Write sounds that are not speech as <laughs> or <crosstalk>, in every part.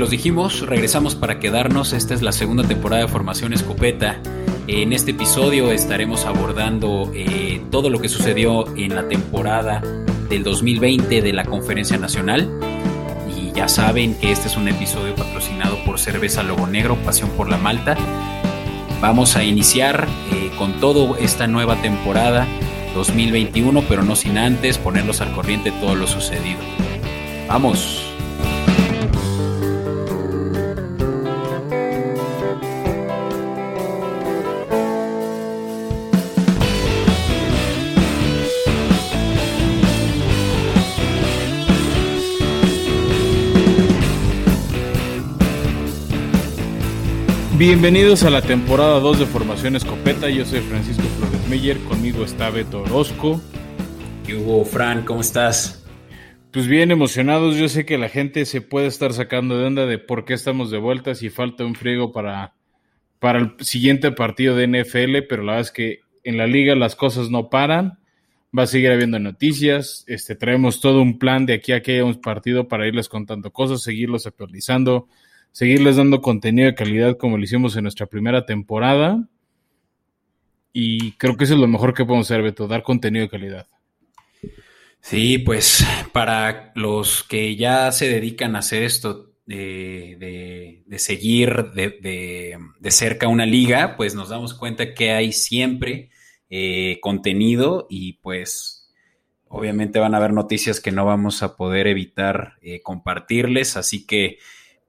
los dijimos, regresamos para quedarnos. Esta es la segunda temporada de Formación Escopeta. En este episodio estaremos abordando eh, todo lo que sucedió en la temporada del 2020 de la Conferencia Nacional. Y ya saben que este es un episodio patrocinado por Cerveza Lobo Negro, Pasión por la Malta. Vamos a iniciar eh, con todo esta nueva temporada 2021, pero no sin antes ponerlos al corriente de todo lo sucedido. ¡Vamos! Bienvenidos a la temporada 2 de Formación Escopeta. Yo soy Francisco Flores Meyer, conmigo está Beto Orozco. ¿Qué hubo, Fran? ¿Cómo estás? Pues bien emocionados. Yo sé que la gente se puede estar sacando de onda de por qué estamos de vuelta si falta un friego para, para el siguiente partido de NFL, pero la verdad es que en la liga las cosas no paran. Va a seguir habiendo noticias. Este, traemos todo un plan de aquí a que haya un partido para irles contando cosas, seguirlos actualizando seguirles dando contenido de calidad como lo hicimos en nuestra primera temporada. Y creo que eso es lo mejor que podemos hacer, Beto, dar contenido de calidad. Sí, pues para los que ya se dedican a hacer esto, de, seguir de, cerca una liga, pues nos damos cuenta que hay siempre eh, contenido y pues obviamente van a haber noticias que no vamos a poder evitar eh, compartirles, así que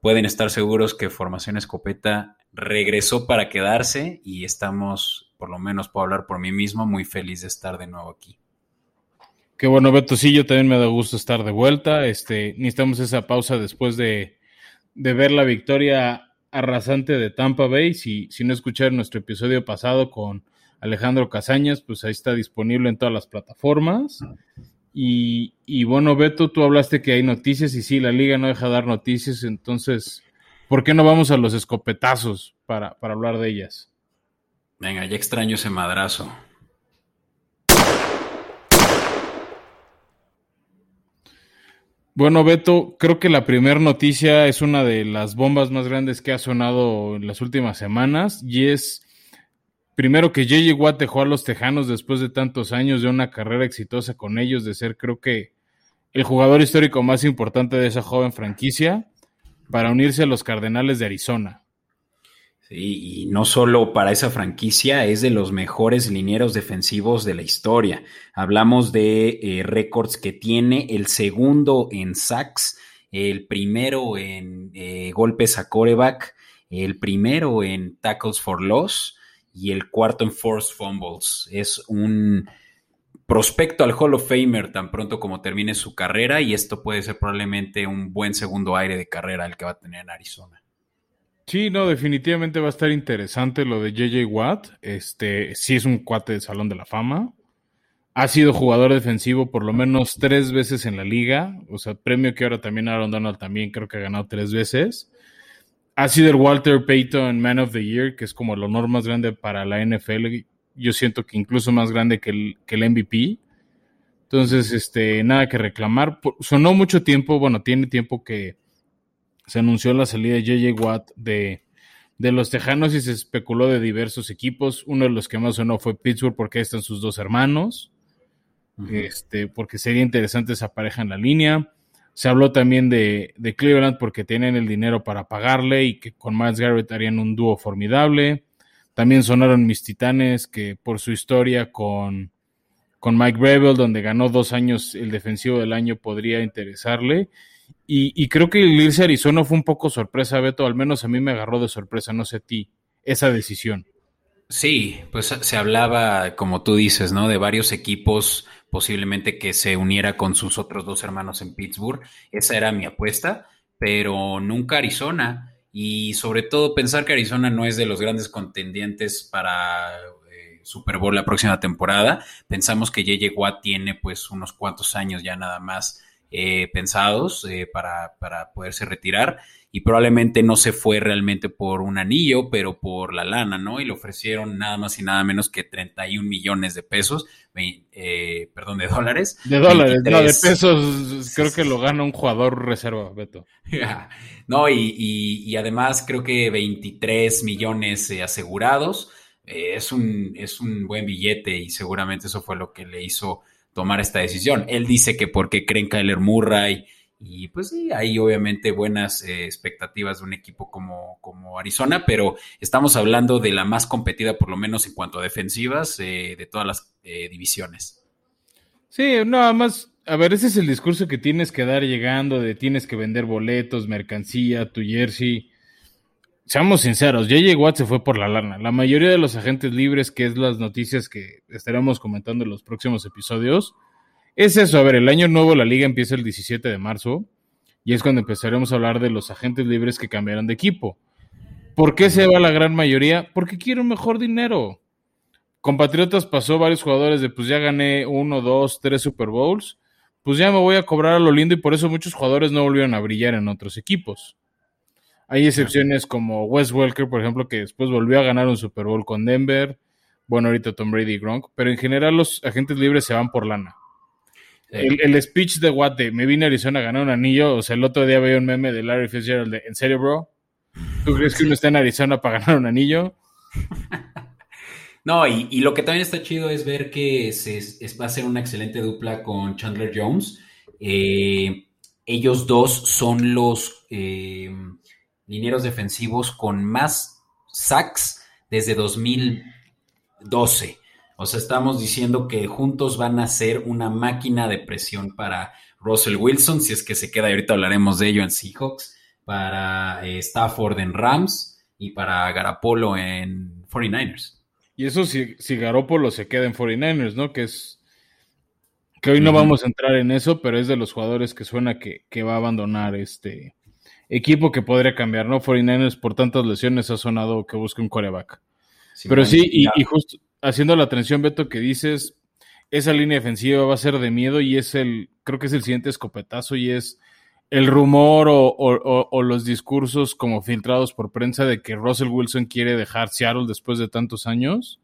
pueden estar seguros que Formación Escopeta regresó para quedarse y estamos, por lo menos puedo hablar por mí mismo, muy feliz de estar de nuevo aquí. Qué bueno, Beto, sí, yo también me da gusto estar de vuelta. Este, necesitamos esa pausa después de, ver la victoria arrasante de Tampa Bay. Si, si no escucharon nuestro episodio pasado con Alejandro Casañas, pues ahí está disponible en todas las plataformas. Y, bueno, Beto, tú hablaste que hay noticias y sí, la liga no deja de dar noticias, entonces, ¿por qué no vamos a los escopetazos para, para hablar de ellas? Venga, ya extraño ese madrazo. Bueno, Beto, creo que la primera noticia es una de las bombas más grandes que ha sonado en las últimas semanas y es primero que JJ Watt dejó a los Tejanos después de tantos años de una carrera exitosa con ellos, de ser creo que el jugador histórico más importante de esa joven franquicia, para unirse a los Cardenales de Arizona. Sí, y no solo para esa franquicia, es de los mejores linieros defensivos de la historia. Hablamos de eh, récords que tiene el segundo en sacks, el primero en eh, golpes a coreback, el primero en tackles for loss y el cuarto en Force Fumbles. Es un prospecto al Hall of Famer tan pronto como termine su carrera y esto puede ser probablemente un buen segundo aire de carrera el que va a tener en Arizona. Sí, no, definitivamente va a estar interesante lo de JJ Watt. Este, sí es un cuate de Salón de la Fama. Ha sido jugador defensivo por lo menos tres veces en la liga. O sea, premio que ahora también Aaron Donald también creo que ha ganado tres veces ha sido el Walter Payton Man of the Year, que es como el honor más grande para la NFL. Yo siento que incluso más grande que el, que el MVP. Entonces, este, nada que reclamar. Sonó mucho tiempo, bueno, tiene tiempo que se anunció la salida de JJ Watt de, de los Tejanos y se especuló de diversos equipos. Uno de los que más sonó fue Pittsburgh porque ahí están sus dos hermanos. Este, porque sería interesante esa pareja en la línea. Se habló también de, Cleveland porque tienen el dinero para pagarle y que con Miles Garrett harían un dúo formidable. También sonaron mis titanes que por su historia con, con Mike Rebel, donde ganó dos años el defensivo del año, podría interesarle. Y, creo que el irse Arizona fue un poco sorpresa, Beto, al menos a mí me agarró de sorpresa, no sé a ti, esa decisión. Sí, pues se hablaba, como tú dices, ¿no? De varios equipos posiblemente que se uniera con sus otros dos hermanos en Pittsburgh. Esa era mi apuesta, pero nunca Arizona. Y sobre todo pensar que Arizona no es de los grandes contendientes para eh, Super Bowl la próxima temporada. Pensamos que JJ Watt tiene pues unos cuantos años ya nada más eh, pensados eh, para, para, poderse retirar y probablemente no se fue realmente por un anillo, pero por la lana, ¿no? Y le ofrecieron nada más y nada menos que 31 millones de pesos, eh, perdón, de dólares. De dólares, no, de pesos creo que lo gana un jugador reserva, Beto. <laughs> no, y, y, además creo que 23 millones asegurados. es, un, es un buen billete y seguramente eso fue lo que le hizo tomar esta decisión. Él dice que porque creen Kyler Murray y pues sí, hay obviamente buenas eh, expectativas de un equipo como, como, Arizona, pero estamos hablando de la más competida, por lo menos en cuanto a defensivas, eh, de todas las eh, divisiones. Sí, nada más, a ver, ese es el discurso que tienes que dar llegando, de tienes que vender boletos, mercancía, tu jersey. Seamos sinceros, JJ Watt se fue por la lana. La mayoría de los agentes libres, que es las noticias que estaremos comentando en los próximos episodios, es eso, a ver, el año nuevo la liga empieza el 17 de marzo y es cuando empezaremos a hablar de los agentes libres que cambiarán de equipo. ¿Por qué se va la gran mayoría? Porque quieren mejor dinero. Compatriotas pasó varios jugadores de pues ya gané uno, dos, tres Super Bowls, pues ya me voy a cobrar a lo lindo y por eso muchos jugadores no volvieron a brillar en otros equipos. Hay excepciones como Wes Welker, por ejemplo, que después volvió a ganar un Super Bowl con Denver. Bueno, ahorita Tom Brady y Gronk, pero en general los agentes libres se van por lana. El, speech de Watt me vine a Arizona a ganar un anillo, o sea, el otro día veía un meme de Larry Fitzgerald de, ¿en serio, bro? ¿Tú crees que uno está en Arizona para ganar un anillo? <laughs> No, y, lo que también está chido es ver que se, va a ser una excelente dupla con Chandler Jones. Eh, ellos dos son los eh, linieros defensivos con más sacks desde 2012. O sea, estamos diciendo que juntos van a ser una máquina de presión para Russell Wilson, si es que se queda, y ahorita hablaremos de ello en Seahawks, para eh, Stafford en Rams y para Garapolo en 49ers. Y eso si, si Garopolo se queda en 49ers, ¿no? Que es. Que hoy no vamos a entrar en eso, pero es de los jugadores que suena que, va a abandonar este equipo que podría cambiar, ¿no? 49ers por tantas lesiones ha sonado que busque un coreback. pero sí, y, y, justo, haciendo la atención, Beto, que dices, esa línea defensiva va a ser de miedo y es el, creo que es el siguiente escopetazo y es el rumor o, los discursos como filtrados por prensa de que Russell Wilson quiere dejar Seattle después de tantos años.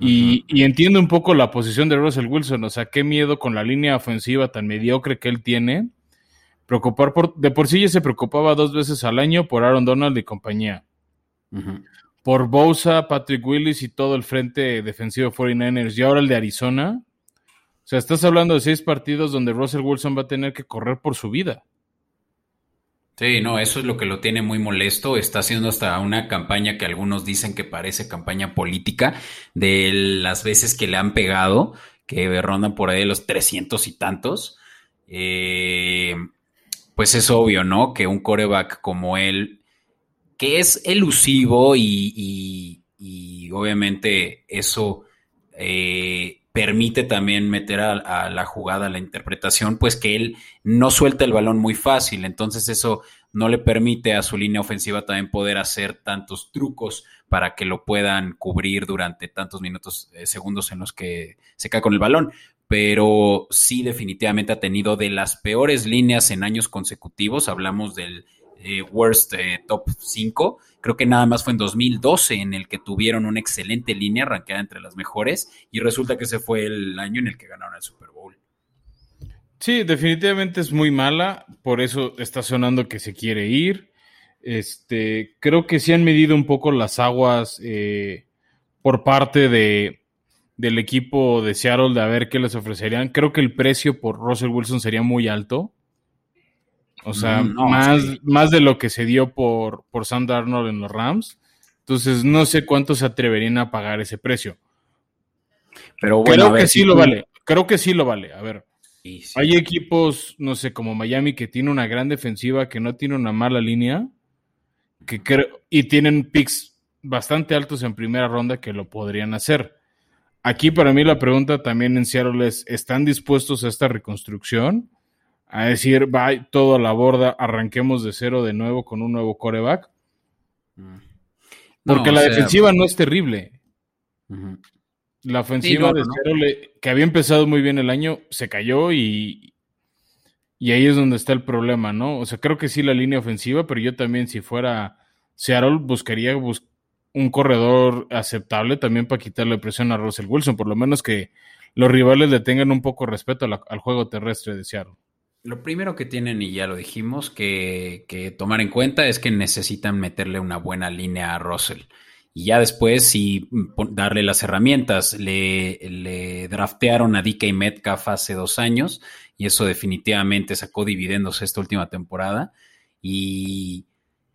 Y, y, entiendo un poco la posición de Russell Wilson, o sea, qué miedo con la línea ofensiva tan mediocre que él tiene. Preocupar por, de por sí ya se preocupaba dos veces al año por Aaron Donald y compañía por Bosa, Patrick Willis y todo el frente defensivo de 49ers y ahora el de Arizona. O sea, estás hablando de seis partidos donde Russell Wilson va a tener que correr por su vida. Sí, no, eso es lo que lo tiene muy molesto. Está haciendo hasta una campaña que algunos dicen que parece campaña política de las veces que le han pegado, que rondan por ahí los 300 y tantos. Eh, pues es obvio, ¿no? Que un coreback como él que es elusivo y, obviamente eso eh, permite también meter a, la jugada, a la interpretación, pues que él no suelta el balón muy fácil, entonces eso no le permite a su línea ofensiva también poder hacer tantos trucos para que lo puedan cubrir durante tantos minutos, eh, segundos en los que se cae con el balón. Pero sí definitivamente ha tenido de las peores líneas en años consecutivos. Hablamos del eh, worst eh, top 5. Creo que nada más fue en 2012 en el que tuvieron una excelente línea ranqueada entre las mejores y resulta que ese fue el año en el que ganaron el Super Bowl. Sí, definitivamente es muy mala, por eso está sonando que se quiere ir. Este, creo que sí han medido un poco las aguas eh, por parte de, del equipo de Seattle de a ver qué les ofrecerían. Creo que el precio por Russell Wilson sería muy alto. O sea, más, más de lo que se dio por, por Sam Darnold en los Rams. Entonces, no sé cuánto se atreverían a pagar ese precio. Pero bueno, creo que sí lo vale. Creo que sí lo vale. A ver, hay equipos, no sé, como Miami, que tiene una gran defensiva, que no tiene una mala línea, que y tienen picks bastante altos en primera ronda que lo podrían hacer. Aquí para mí la pregunta también en Seattle es, ¿están dispuestos a esta reconstrucción? A decir, va todo a la borda, arranquemos de cero de nuevo con un nuevo coreback. Porque la defensiva no es terrible. La ofensiva de cero, que había empezado muy bien el año, se cayó y, Y ahí es donde está el problema, ¿no? O sea, creo que sí la línea ofensiva, pero yo también si fuera Seattle buscaría un corredor aceptable también para quitarle presión a Russell Wilson, por lo menos que los rivales le tengan un poco respeto al juego terrestre de Seattle. Lo primero que tienen, y ya lo dijimos, que, tomar en cuenta es que necesitan meterle una buena línea a Russell. Y ya después, si darle las herramientas, le, le draftearon a DK Metcalf hace dos años, y eso definitivamente sacó dividendos esta última temporada. Y,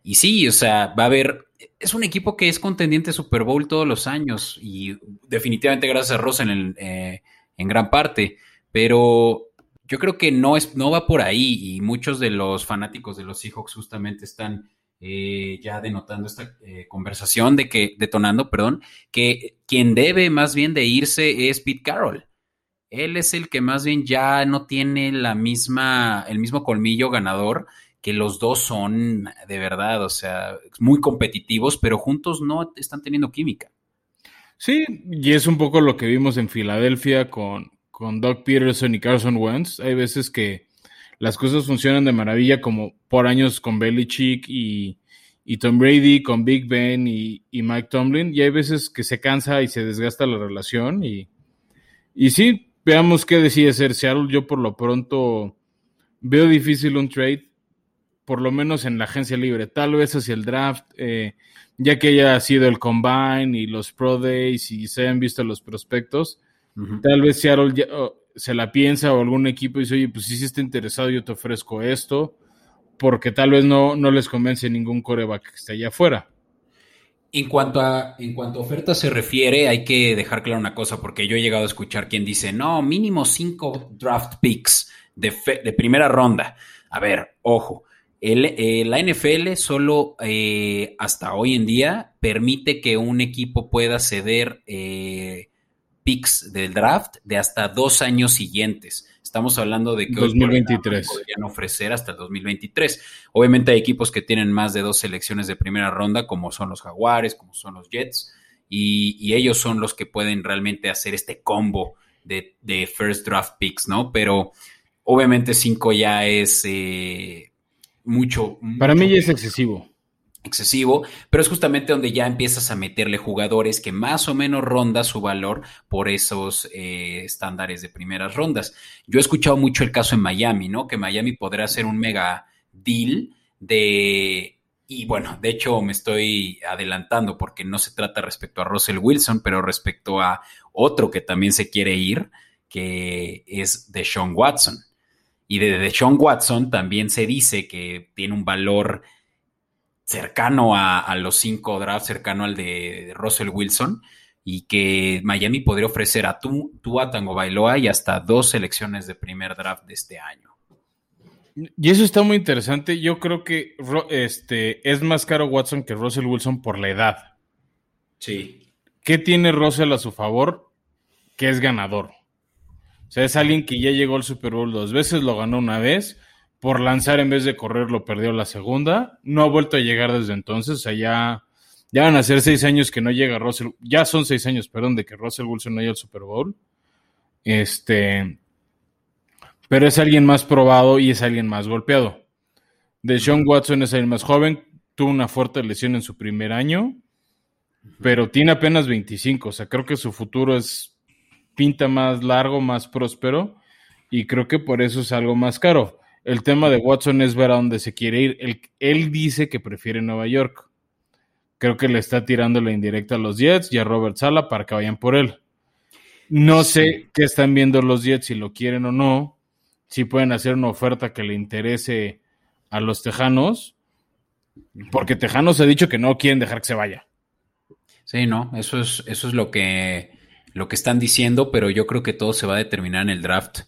y sí, o sea, va a haber. Es un equipo que es contendiente Super Bowl todos los años, y definitivamente gracias a Russell en, eh, en gran parte. Pero yo creo que no, es, no va por ahí y muchos de los fanáticos de los Seahawks justamente están eh, ya denotando esta eh, conversación de que, detonando, perdón, que quien debe más bien de irse es Pete Carroll. Él es el que más bien ya no tiene la misma, el mismo colmillo ganador que los dos son de verdad, o sea, muy competitivos, pero juntos no están teniendo química. Sí, y es un poco lo que vimos en Filadelfia con, con Doug Peterson y Carson Wentz. Hay veces que las cosas funcionan de maravilla, como por años con Belichick y, y Tom Brady, con Big Ben y, Mike Tomlin. Y hay veces que se cansa y se desgasta la relación. Y, y sí, veamos qué decide ser Seattle. Yo por lo pronto veo difícil un trade, por lo menos en la agencia libre. Tal vez hacia el draft, eh, ya que haya sido el combine y los pro days y se hayan visto los prospectos Tal vez Seattle se la piensa o algún equipo dice, oye, pues si sí está interesado, yo te ofrezco esto, porque tal vez no, no les convence ningún coreback que esté allá afuera. En cuanto, a, en cuanto a oferta se refiere, hay que dejar claro una cosa, porque yo he llegado a escuchar quien dice, no, mínimo cinco draft picks de, de primera ronda. A ver, ojo, el, eh, la NFL solo eh, hasta hoy en día permite que un equipo pueda ceder eh, picks del draft de hasta dos años siguientes. Estamos hablando de que 2023. podrían ofrecer hasta el 2023. Obviamente hay equipos que tienen más de dos selecciones de primera ronda, como son los Jaguares, como son los Jets, y, ellos son los que pueden realmente hacer este combo de, first draft picks, ¿no? Pero obviamente cinco ya es eh, mucho. Para mí ya es excesivo excesivo, pero es justamente donde ya empiezas a meterle jugadores que más o menos ronda su valor por esos eh, estándares de primeras rondas. Yo he escuchado mucho el caso en Miami, ¿no? Que Miami podrá hacer un mega deal de... Y bueno, de hecho me estoy adelantando porque no se trata respecto a Russell Wilson, pero respecto a otro que también se quiere ir, que es de Sean Watson. Y de Sean Watson también se dice que tiene un valor cercano a, los cinco drafts, cercano al de, Russell Wilson, y que Miami podría ofrecer a tú, a Tango Bailoa y hasta dos selecciones de primer draft de este año. Y eso está muy interesante. Yo creo que este, es más caro Watson que Russell Wilson por la edad. Sí. ¿Qué tiene Russell a su favor? Que es ganador. O sea, es alguien que ya llegó al Super Bowl dos veces, lo ganó una vez por lanzar en vez de correr lo perdió la segunda. No ha vuelto a llegar desde entonces. O sea, ya, van a ser seis años que no llega Russell. Ya son seis años, perdón, de que Russell Wilson no llega al Super Bowl. Este. Pero es alguien más probado y es alguien más golpeado. De Sean Watson es alguien más joven. Tuvo una fuerte lesión en su primer año. Pero tiene apenas 25. O sea, creo que su futuro es. Pinta más largo, más próspero. Y creo que por eso es algo más caro. El tema de Watson es ver a dónde se quiere ir. Él, dice que prefiere Nueva York. Creo que le está tirando la indirecta a los Jets y a Robert Sala para que vayan por él. No sé qué están viendo los Jets, si lo quieren o no. Si pueden hacer una oferta que le interese a los Tejanos. Porque Tejanos ha dicho que no quieren dejar que se vaya. Sí, no, eso es, eso es lo que, lo que están diciendo, pero yo creo que todo se va a determinar en el draft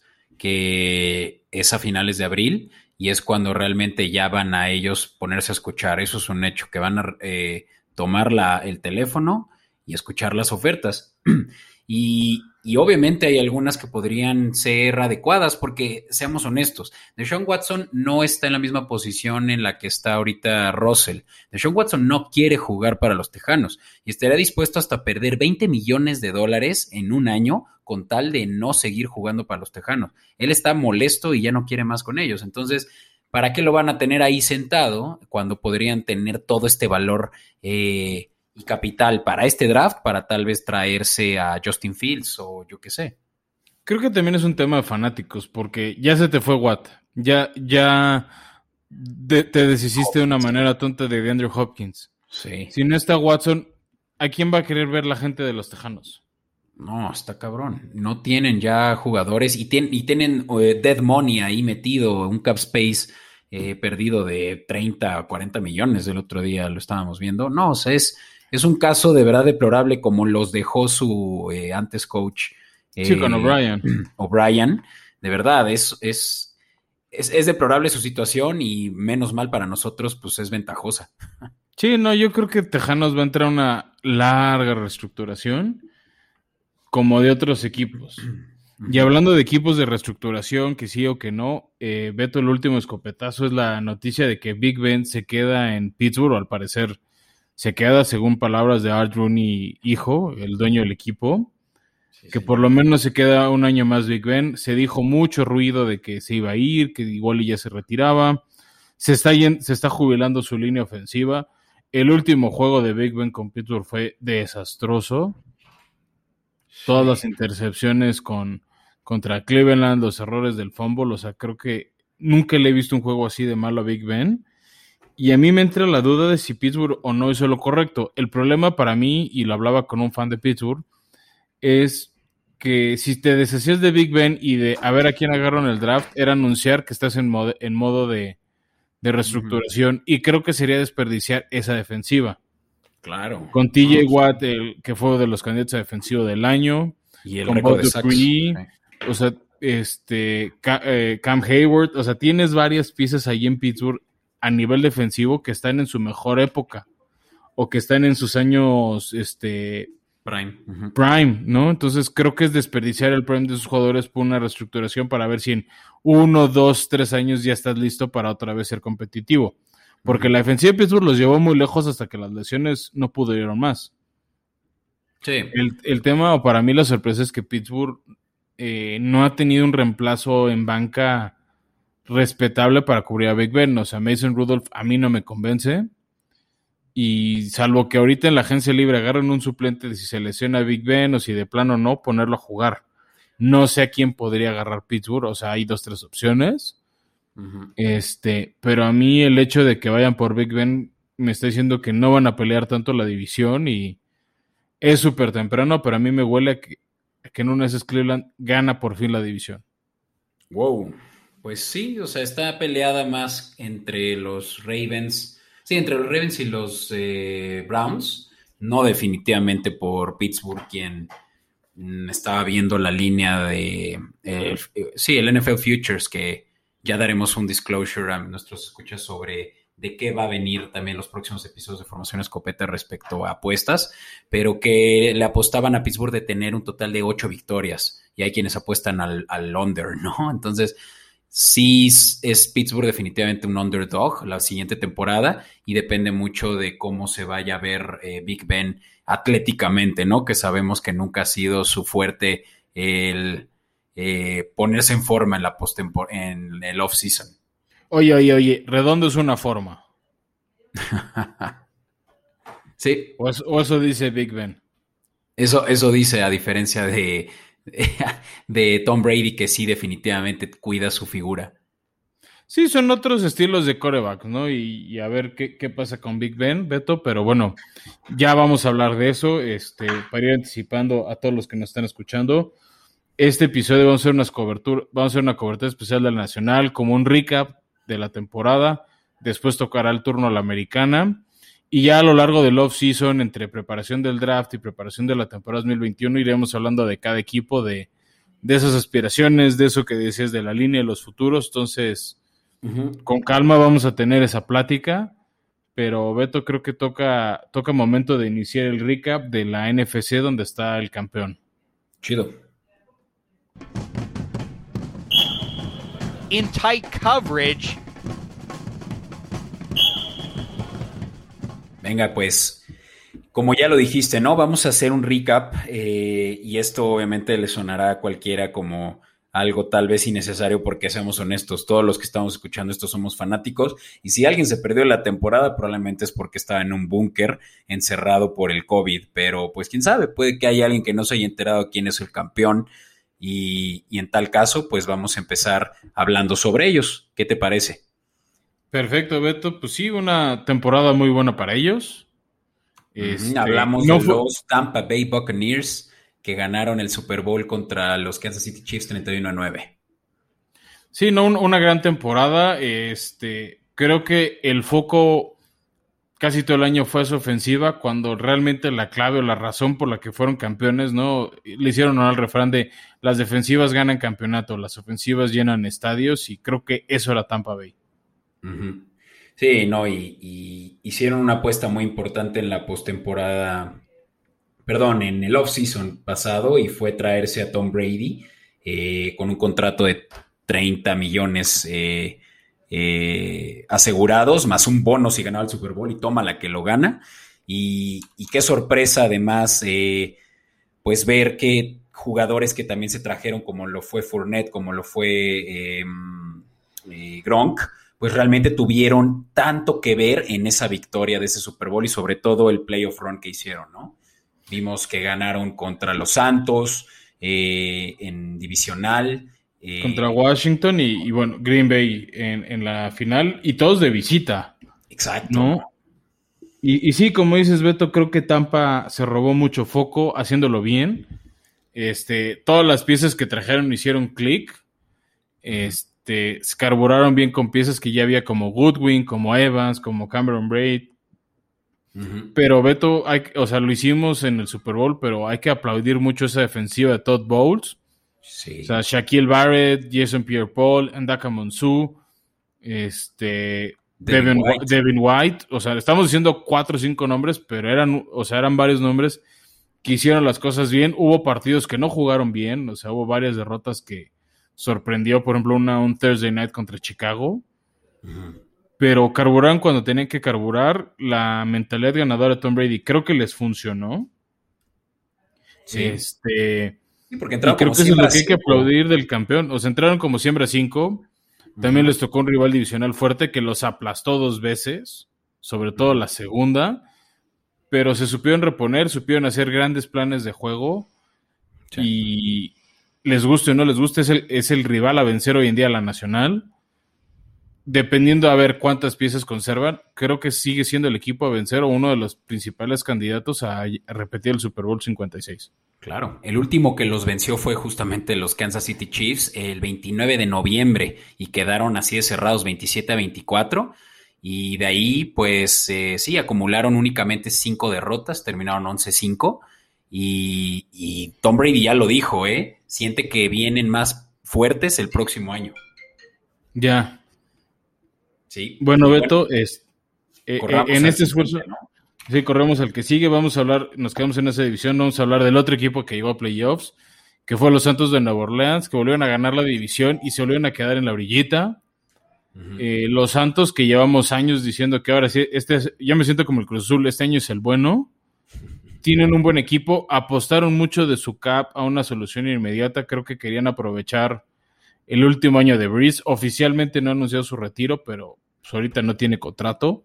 que es a finales de abril y es cuando realmente ya van a ellos ponerse a escuchar. Eso es un hecho, que van a eh, tomar la, el teléfono y escuchar las ofertas. <clears throat> Y, obviamente hay algunas que podrían ser adecuadas, porque seamos honestos, Deshaun Watson no está en la misma posición en la que está ahorita Russell. Deshaun Watson no quiere jugar para los Tejanos y estaría dispuesto hasta perder 20 millones de dólares en un año con tal de no seguir jugando para los Tejanos. Él está molesto y ya no quiere más con ellos. Entonces, ¿para qué lo van a tener ahí sentado cuando podrían tener todo este valor? Eh, y capital para este draft para tal vez traerse a Justin Fields o yo qué sé. Creo que también es un tema de fanáticos, porque ya se te fue Watt, ya, ya te deshiciste de una manera tonta de Andrew Hopkins. Sí. Si no está Watson, ¿a quién va a querer ver la gente de los Tejanos? No, está cabrón. No tienen ya jugadores y, y tienen eh, dead money ahí metido, un cap space eh, perdido de 30 o 40 millones del otro día, lo estábamos viendo. No, o sea, es, es un caso de verdad deplorable como los dejó su eh, antes coach. sí, con eh, O'Brien. <clears throat> O'Brien. De verdad, es, es, es, deplorable su situación y menos mal para nosotros, pues es ventajosa. Sí, no, yo creo que Tejanos va a entrar a una larga reestructuración como de otros equipos. <clears throat> Y hablando de equipos de reestructuración, que sí o que no, eh, Beto, el último escopetazo es la noticia de que Big Ben se queda en Pittsburgh, al parecer se queda, según palabras de Art Rooney, hijo, el dueño del equipo, que por lo menos se queda un año más Big Ben. Se dijo mucho ruido de que se iba a ir, que igual ya se retiraba. Se está, se está jubilando su línea ofensiva. El último juego de Big Ben con Pittsburgh fue desastroso. Todas las intercepciones con, contra Cleveland, los errores del fumble, o sea, creo que nunca le he visto un juego así de malo a Big Ben. Y a mí me entra la duda de si Pittsburgh o no hizo lo correcto. El problema para mí, y lo hablaba con un fan de Pittsburgh, es que si te deshacías de Big Ben y de a ver a quién agarro en el draft, era anunciar que estás en modo, en modo de, reestructuración. Y creo que sería desperdiciar esa defensiva. Claro. Con TJ Watt, el, que fue de los candidatos a defensivo del año. Y el récord de O sea, este, eh, Cam Hayward. O sea, tienes varias piezas ahí en Pittsburgh a nivel defensivo que están en su mejor época o que están en sus años este prime, prime, ¿no? Entonces creo que es desperdiciar el prime de sus jugadores por una reestructuración para ver si en uno, dos, tres años ya estás listo para otra vez ser competitivo. Porque la defensiva de Pittsburgh los llevó muy lejos hasta que las lesiones no pudieron más. Sí. El, el tema, o para mí la sorpresa es que Pittsburgh eh, no ha tenido un reemplazo en banca respetable para cubrir a Big Ben. O sea, Mason Rudolph a mí no me convence. Y salvo que ahorita en la agencia libre agarren un suplente de si se lesiona a Big Ben o si de plano no, ponerlo a jugar. No sé a quién podría agarrar Pittsburgh. O sea, hay dos, tres opciones. Este, pero a mí el hecho de que vayan por Big Ben me está diciendo que no van a pelear tanto la división y es súper temprano, pero a mí me huele a que, que en un mes Cleveland gana por fin la división. Wow. Pues sí, o sea, está peleada más entre los Ravens, sí, entre los Ravens y los eh, Browns, no definitivamente por Pittsburgh, quien mm, estaba viendo la línea de, eh, sí, el NFL Futures, que ya daremos un disclosure a nuestros escuchas sobre de qué va a venir también los próximos episodios de Formación Escopeta respecto a apuestas, pero que le apostaban a Pittsburgh de tener un total de ocho victorias y hay quienes apuestan al, al under, <laughs> ¿no? Entonces, sí es Pittsburgh definitivamente un underdog la siguiente temporada y depende mucho de cómo se vaya a ver eh, Big Ben atléticamente, ¿no? Que sabemos que nunca ha sido su fuerte el eh, ponerse en forma en la post en el off season. Oye, oye, oye, redondo es una forma. <laughs> sí. O o eso dice Big Ben. Eso, eso dice, a diferencia de, <laughs> de Tom Brady que sí definitivamente cuida su figura. Sí, son otros estilos de coreback, ¿no? Y, a ver qué, pasa con Big Ben, Beto, pero bueno, ya vamos a hablar de eso, este, para ir anticipando a todos los que nos están escuchando. Este episodio vamos a hacer unas cobertura, vamos a hacer una cobertura especial del Nacional, como un recap de la temporada. Después tocará el turno a la americana. Y ya a lo largo del off-season, entre preparación del draft y preparación de la temporada 2021, iremos hablando de cada equipo, de, esas aspiraciones, de eso que decías de la línea de los futuros. Entonces, con calma vamos a tener esa plática. Pero Beto, creo que toca, toca momento de iniciar el recap de la NFC donde está el campeón. Chido. In tight coverage. Venga, pues, como ya lo dijiste, ¿no? Vamos a hacer un recap eh, y esto obviamente le sonará a cualquiera como algo tal vez innecesario porque seamos honestos, todos los que estamos escuchando esto somos fanáticos y si alguien se perdió la temporada probablemente es porque estaba en un búnker encerrado por el COVID, pero pues quién sabe, puede que haya alguien que no se haya enterado quién es el campeón y, y en tal caso pues vamos a empezar hablando sobre ellos. ¿Qué te parece? Perfecto, Beto. Pues sí, una temporada muy buena para ellos. Este, Hablamos de los Tampa Bay Buccaneers que ganaron el Super Bowl contra los Kansas City Chiefs 31 a 9. Sí, no, una gran temporada. Este, creo que el foco casi todo el año fue su ofensiva, cuando realmente la clave o la razón por la que fueron campeones, ¿no? Le hicieron al refrán de las defensivas ganan campeonato, las ofensivas llenan estadios, y creo que eso era Tampa Bay. Sí, no, y, hicieron una apuesta muy importante en la postemporada perdón, en el off-season pasado y fue traerse a Tom Brady eh, con un contrato de 30 millones eh, eh, asegurados, más un bono si ganaba el Super Bowl y toma la que lo gana. Y, qué sorpresa además, pues ver que jugadores que también se trajeron, como lo fue Fournette, como lo fue em, Gronk, pues realmente tuvieron tanto que ver en esa victoria de ese Super Bowl y sobre todo el playoff run que hicieron, ¿no? Vimos que ganaron contra los Santos eh, en divisional. Eh, contra Washington y, bueno, Green Bay en, la final y todos de visita. Exacto. ¿no? Y, y, sí, como dices, Beto, creo que Tampa se robó mucho foco haciéndolo bien. Este, todas las piezas que trajeron hicieron clic. Este, se carburaron bien con piezas que ya había como Goodwin, como Evans, como Cameron Braid, pero Beto, hay, o sea, lo hicimos en el Super Bowl, pero hay que aplaudir mucho esa defensiva de Todd Bowles. O sea, Shaquille Barrett, Jason Pierre-Paul, Ndaka Monsu, este, Devin, White. O sea, estamos diciendo cuatro o cinco nombres, pero eran, o sea, eran varios nombres que hicieron las cosas bien. Hubo partidos que no jugaron bien, o sea, hubo varias derrotas que sorprendió, por ejemplo, una, un Thursday night contra Chicago pero carburaron cuando tenían que carburar. La mentalidad ganadora de Tom Brady creo que les funcionó. Sí. Este, sí, porque creo que eso es lo que hay que aplaudir del campeón. O sea, entraron como siempre a cinco. También les tocó un rival divisional fuerte que los aplastó dos veces, sobre todo la segunda. Pero se supieron reponer, supieron hacer grandes planes de juego. Y les guste o no les guste, es el, es el rival a vencer hoy en día a la Nacional dependiendo a ver cuántas piezas conservan, creo que sigue siendo el equipo a vencer o uno de los principales candidatos a, repetir el Super Bowl 56. Claro, el último que los venció fue justamente los Kansas City Chiefs el 29 de noviembre y quedaron así de cerrados 27 a 24. Y de ahí, pues eh, sí, acumularon únicamente cinco derrotas, terminaron 11-5. Y, y Tom Brady ya lo dijo, ¿eh? Siente que vienen más fuertes el próximo año. Ya, bueno, Beto, es, eh, eh, en este esfuerzo, sí, corremos al que sigue, vamos a hablar, nos quedamos en esa división, vamos a hablar del otro equipo que llegó a playoffs, que fue los Santos de Nueva Orleans, que volvieron a ganar la división y se volvieron a quedar en la brillita. Eh, los Santos que llevamos años diciendo que ahora sí, este ya me siento como el Cruz Azul, este año es el bueno. Tienen un buen equipo, apostaron mucho de su cap a una solución inmediata, creo que querían aprovechar el último año de Breeze. Oficialmente no ha anunciado su retiro, pero pues, ahorita no tiene contrato.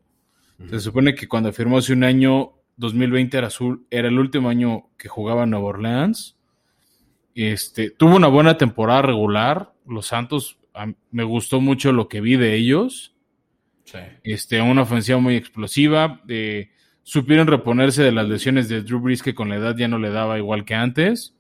Se supone que cuando firmó hace un año, 2020 era, era el último año que jugaba en Nueva Orleans. Este, tuvo una buena temporada regular. Los Santos, me gustó mucho lo que vi de ellos. Este, una ofensiva muy explosiva. Supieron reponerse de las lesiones de Drew Brees, que con la edad ya no le daba igual que antes.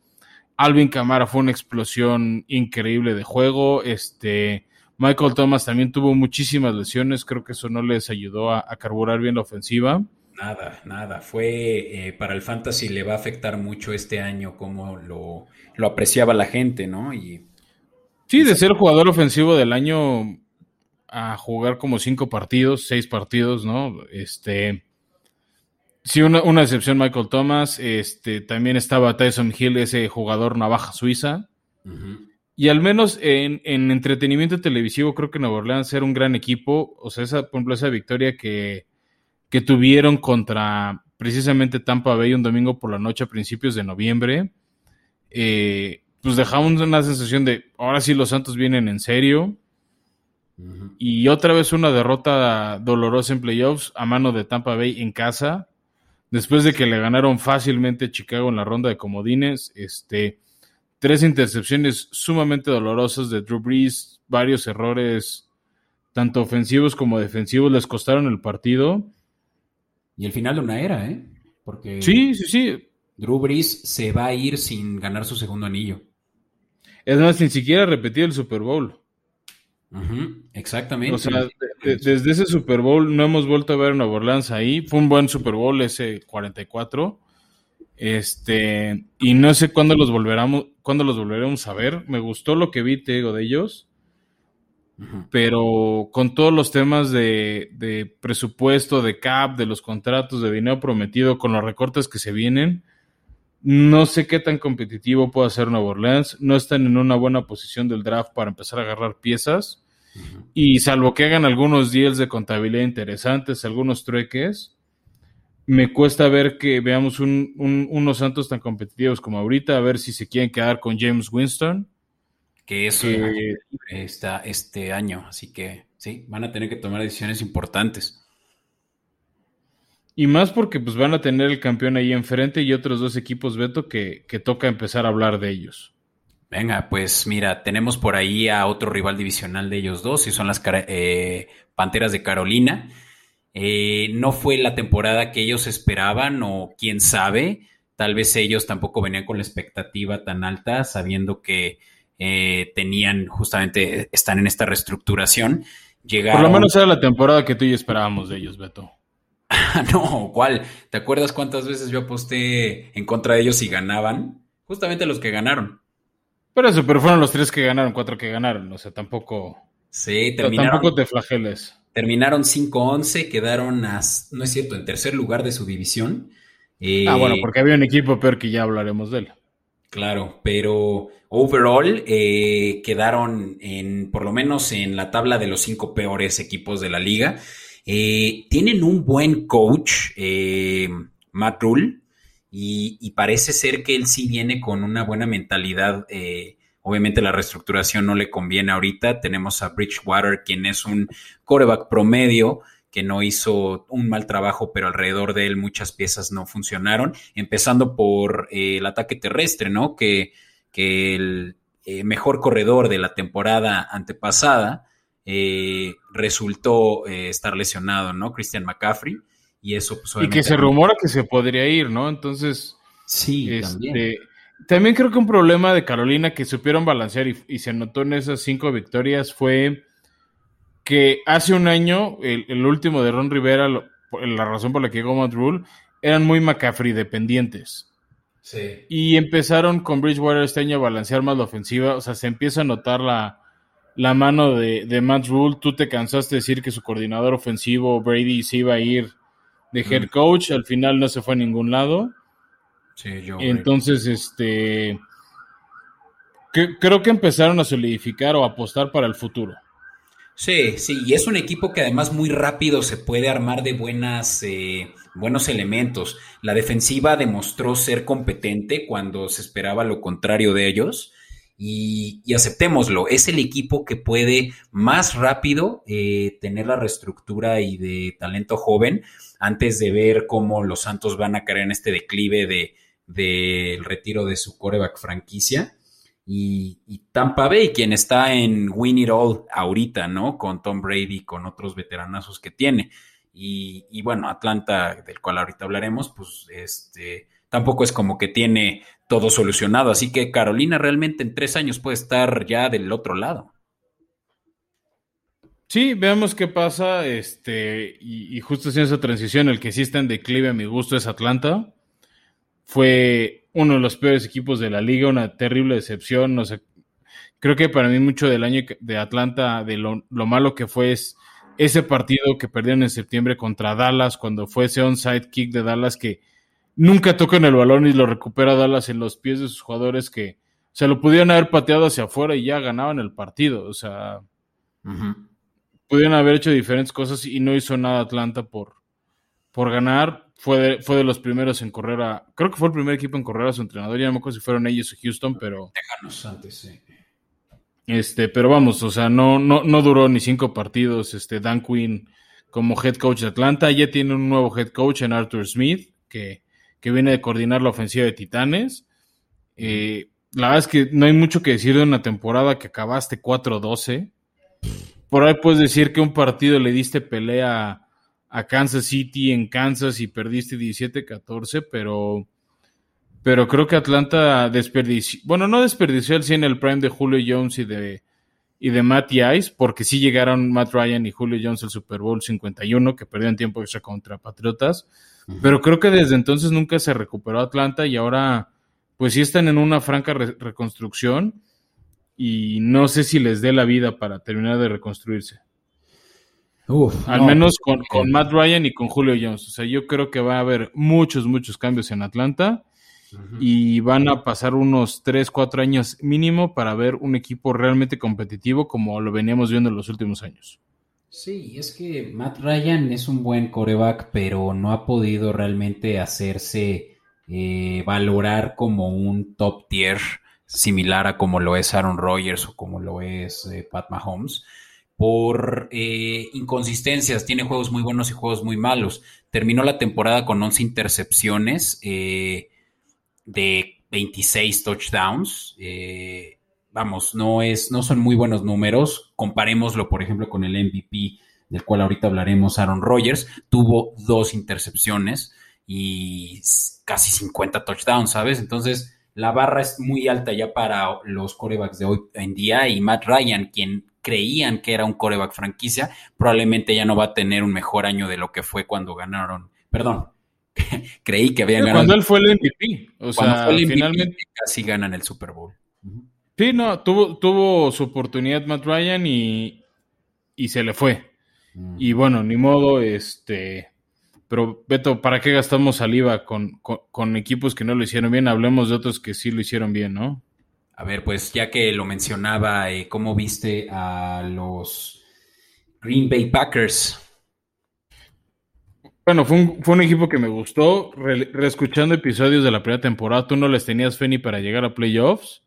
Alvin Camara fue una explosión increíble de juego. Este, Michael Thomas también tuvo muchísimas lesiones, creo que eso no les ayudó a, carburar bien la ofensiva. Nada, nada. Fue eh, para el fantasy le va a afectar mucho este año como lo, lo apreciaba la gente, ¿no? Y, sí, de ser jugador ofensivo del año a jugar como cinco partidos, seis partidos, ¿no? Este, Sí, una, una excepción Michael Thomas. Este, también estaba Tyson Hill, ese jugador navaja suiza. Y al menos en, en, entretenimiento televisivo, creo que Nueva Orleans era un gran equipo. O sea, esa, por ejemplo, esa victoria que, que tuvieron contra precisamente Tampa Bay un domingo por la noche a principios de noviembre, eh, pues dejamos una sensación de ahora sí los Santos vienen en serio. Y otra vez una derrota dolorosa en playoffs a mano de Tampa Bay en casa. Después de que le ganaron fácilmente a Chicago en la ronda de comodines, este, tres intercepciones sumamente dolorosas de Drew Brees, varios errores, tanto ofensivos como defensivos, les costaron el partido. Y el final de una era, ¿eh? Porque sí, sí, sí. Drew Brees se va a ir sin ganar su segundo anillo. Es más, ni siquiera repetido el Super Bowl. Exactamente. O sea, desde ese Super Bowl no hemos vuelto a ver a Nueva Orleans ahí. Fue un buen Super Bowl ese 44. Este, y no sé cuándo los volveremos, cuándo los volveremos a ver. Me gustó lo que vi, te digo, de ellos. Pero con todos los temas de, de, presupuesto, de cap, de los contratos, de dinero prometido, con los recortes que se vienen, no sé qué tan competitivo puede ser Nueva Orleans. No están en una buena posición del draft para empezar a agarrar piezas. Y salvo que hagan algunos deals de contabilidad interesantes, algunos trueques, me cuesta ver que veamos un, unos Santos tan competitivos como ahorita, a ver si se quieren quedar con James Winston. Que es que, está este año, así que sí, van a tener que tomar decisiones importantes. Y más porque pues van a tener el campeón ahí enfrente y otros dos equipos, Beto, que, que toca empezar a hablar de ellos. Venga, pues mira, tenemos por ahí a otro rival divisional de ellos dos, y son las eh, Panteras de Carolina. Eh, no fue la temporada que ellos esperaban, o quién sabe, tal vez ellos tampoco venían con la expectativa tan alta, sabiendo que eh, tenían justamente, están en esta reestructuración. Por lo menos era la temporada que tú y yo esperábamos de ellos, Beto. <laughs> no, ¿cuál? ¿Te acuerdas cuántas veces yo aposté en contra de ellos y ganaban? Justamente los que ganaron. Pero eso, pero fueron los tres que ganaron, cuatro que ganaron, o sea, tampoco. Sí, terminaron. Tampoco te flageles. Terminaron 5-11, quedaron, no es cierto, en tercer lugar de su división. ah, bueno, eh, porque había un equipo peor que ya hablaremos de él. Claro, pero overall eh, quedaron en, por lo menos en la tabla de los cinco peores equipos de la liga. Eh, tienen un buen coach, eh, Matt Rule, y, parece ser que él sí viene con una buena mentalidad. Eh, obviamente la reestructuración no le conviene ahorita. Tenemos a Bridgewater, quien es un coreback promedio que no hizo un mal trabajo, pero alrededor de él muchas piezas no funcionaron, empezando por el ataque terrestre, ¿no? Que, que el mejor corredor de la temporada antepasada eh, resultó eh, estar lesionado, ¿no? Christian McCaffrey. Y eso, pues, Y que se rumora que se podría ir, ¿no? Entonces. Sí, este, también. También creo que un problema de Carolina que supieron balancear y, se notó en esas cinco victorias fue que hace un año, el, último de Ron Rivera, la razón por la que llegó Matt Rule, eran muy McCaffrey dependientes. Sí. Y empezaron con Bridgewater este año a balancear más la ofensiva. O sea, se empieza a notar la, la mano de, de, Matt Rule. Tú te cansaste de decir que su coordinador ofensivo, Brady, se iba a ir de head mm. coach. Al final no se fue a ningún lado. Sí, yo, Entonces, este. creo que empezaron a solidificar o apostar para el futuro. Sí, sí, y es un equipo que además muy rápido se puede armar de buenas, eh, buenos elementos. La defensiva demostró ser competente cuando se esperaba lo contrario de ellos y, aceptémoslo, es el equipo que puede más rápido eh, tener la reestructura y de talento joven antes de ver cómo los Santos van a caer en este declive del de, retiro de su coreback franquicia. Y, Tampa Bay, quien está en Win It All ahorita, ¿no? Con Tom Brady, con otros veteranazos que tiene. Y, y bueno, Atlanta, del cual ahorita hablaremos, pues este tampoco es como que tiene todo solucionado. Así que Carolina realmente en tres años puede estar ya del otro lado. Sí, veamos qué pasa. Este, y, justo haciendo esa transición, el que sí en declive a mi gusto es Atlanta. Fue uno de los peores equipos de la liga, una terrible decepción. No sé, creo que para mí mucho del año de Atlanta, de lo, lo malo que fue es ese partido que perdieron en septiembre contra Dallas, cuando fue ese onside kick de Dallas que nunca tocan el balón y lo recupera Dallas en los pies de sus jugadores que se lo pudieron haber pateado hacia afuera y ya ganaban el partido. O sea, pudieron haber hecho diferentes cosas y no hizo nada Atlanta por, por ganar. Fue de, fue de los primeros en correr a. Creo que fue el primer equipo en correr a su entrenador. Ya no me acuerdo si fueron ellos o Houston, pero. Déjanos antes, sí. Este, pero vamos, o sea, no, no, no duró ni cinco partidos. Este, Dan Quinn como head coach de Atlanta. Ya tiene un nuevo head coach en Arthur Smith, que, que viene de coordinar la ofensiva de Titanes. Eh, la verdad es que no hay mucho que decir de una temporada que acabaste 4-12. Por ahí puedes decir que un partido le diste pelea a Kansas City en Kansas y perdiste 17-14, pero, pero creo que Atlanta desperdició, bueno, no desperdició el 100 el prime de Julio Jones y de, y de Matt Ice, porque sí llegaron Matt Ryan y Julio Jones al Super Bowl 51, que perdieron tiempo extra contra Patriotas, pero creo que desde entonces nunca se recuperó Atlanta y ahora pues sí están en una franca reconstrucción y no sé si les dé la vida para terminar de reconstruirse. Al menos con, Matt Ryan y con Julio Jones. O sea, yo creo que va a haber muchos, muchos cambios en Atlanta y van a pasar unos 3, 4 años mínimo para ver un equipo realmente competitivo como lo veníamos viendo en los últimos años. Sí, es que Matt Ryan es un buen coreback, pero no ha podido realmente hacerse eh, valorar como un top tier similar a como lo es Aaron Rodgers o como lo es eh, Pat Mahomes por eh, inconsistencias. Tiene juegos muy buenos y juegos muy malos. Terminó la temporada con 11 intercepciones de 26 touchdowns. Vamos, no, es, no son muy buenos números. Comparémoslo, por ejemplo, con el MVP del cual ahorita hablaremos, Aaron Rodgers. Tuvo dos intercepciones y casi 50 touchdowns, ¿sabes? Entonces, la barra es muy alta ya para los corebacks de hoy en día y Matt Ryan, quien creían que era un coreback franquicia, probablemente ya no va a tener un mejor año de lo que fue cuando ganaron, perdón, <laughs> creí que habían ganado. Cuando él fue el MVP, o sea, finalmente casi ganan el Super Bowl. Sí, no, tuvo, tuvo su oportunidad Matt Ryan y, y se le fue. Y bueno, ni modo, este, pero Beto, ¿para qué gastamos saliva con, equipos que no lo hicieron bien? Hablemos de otros que sí lo hicieron bien, ¿no? A ver, pues ya que lo mencionaba, eh, ¿cómo viste a los Green Bay Packers? Bueno, fue un, fue un equipo que me gustó. reescuchando episodios de la primera temporada, tú no les tenías fe ni para llegar a playoffs.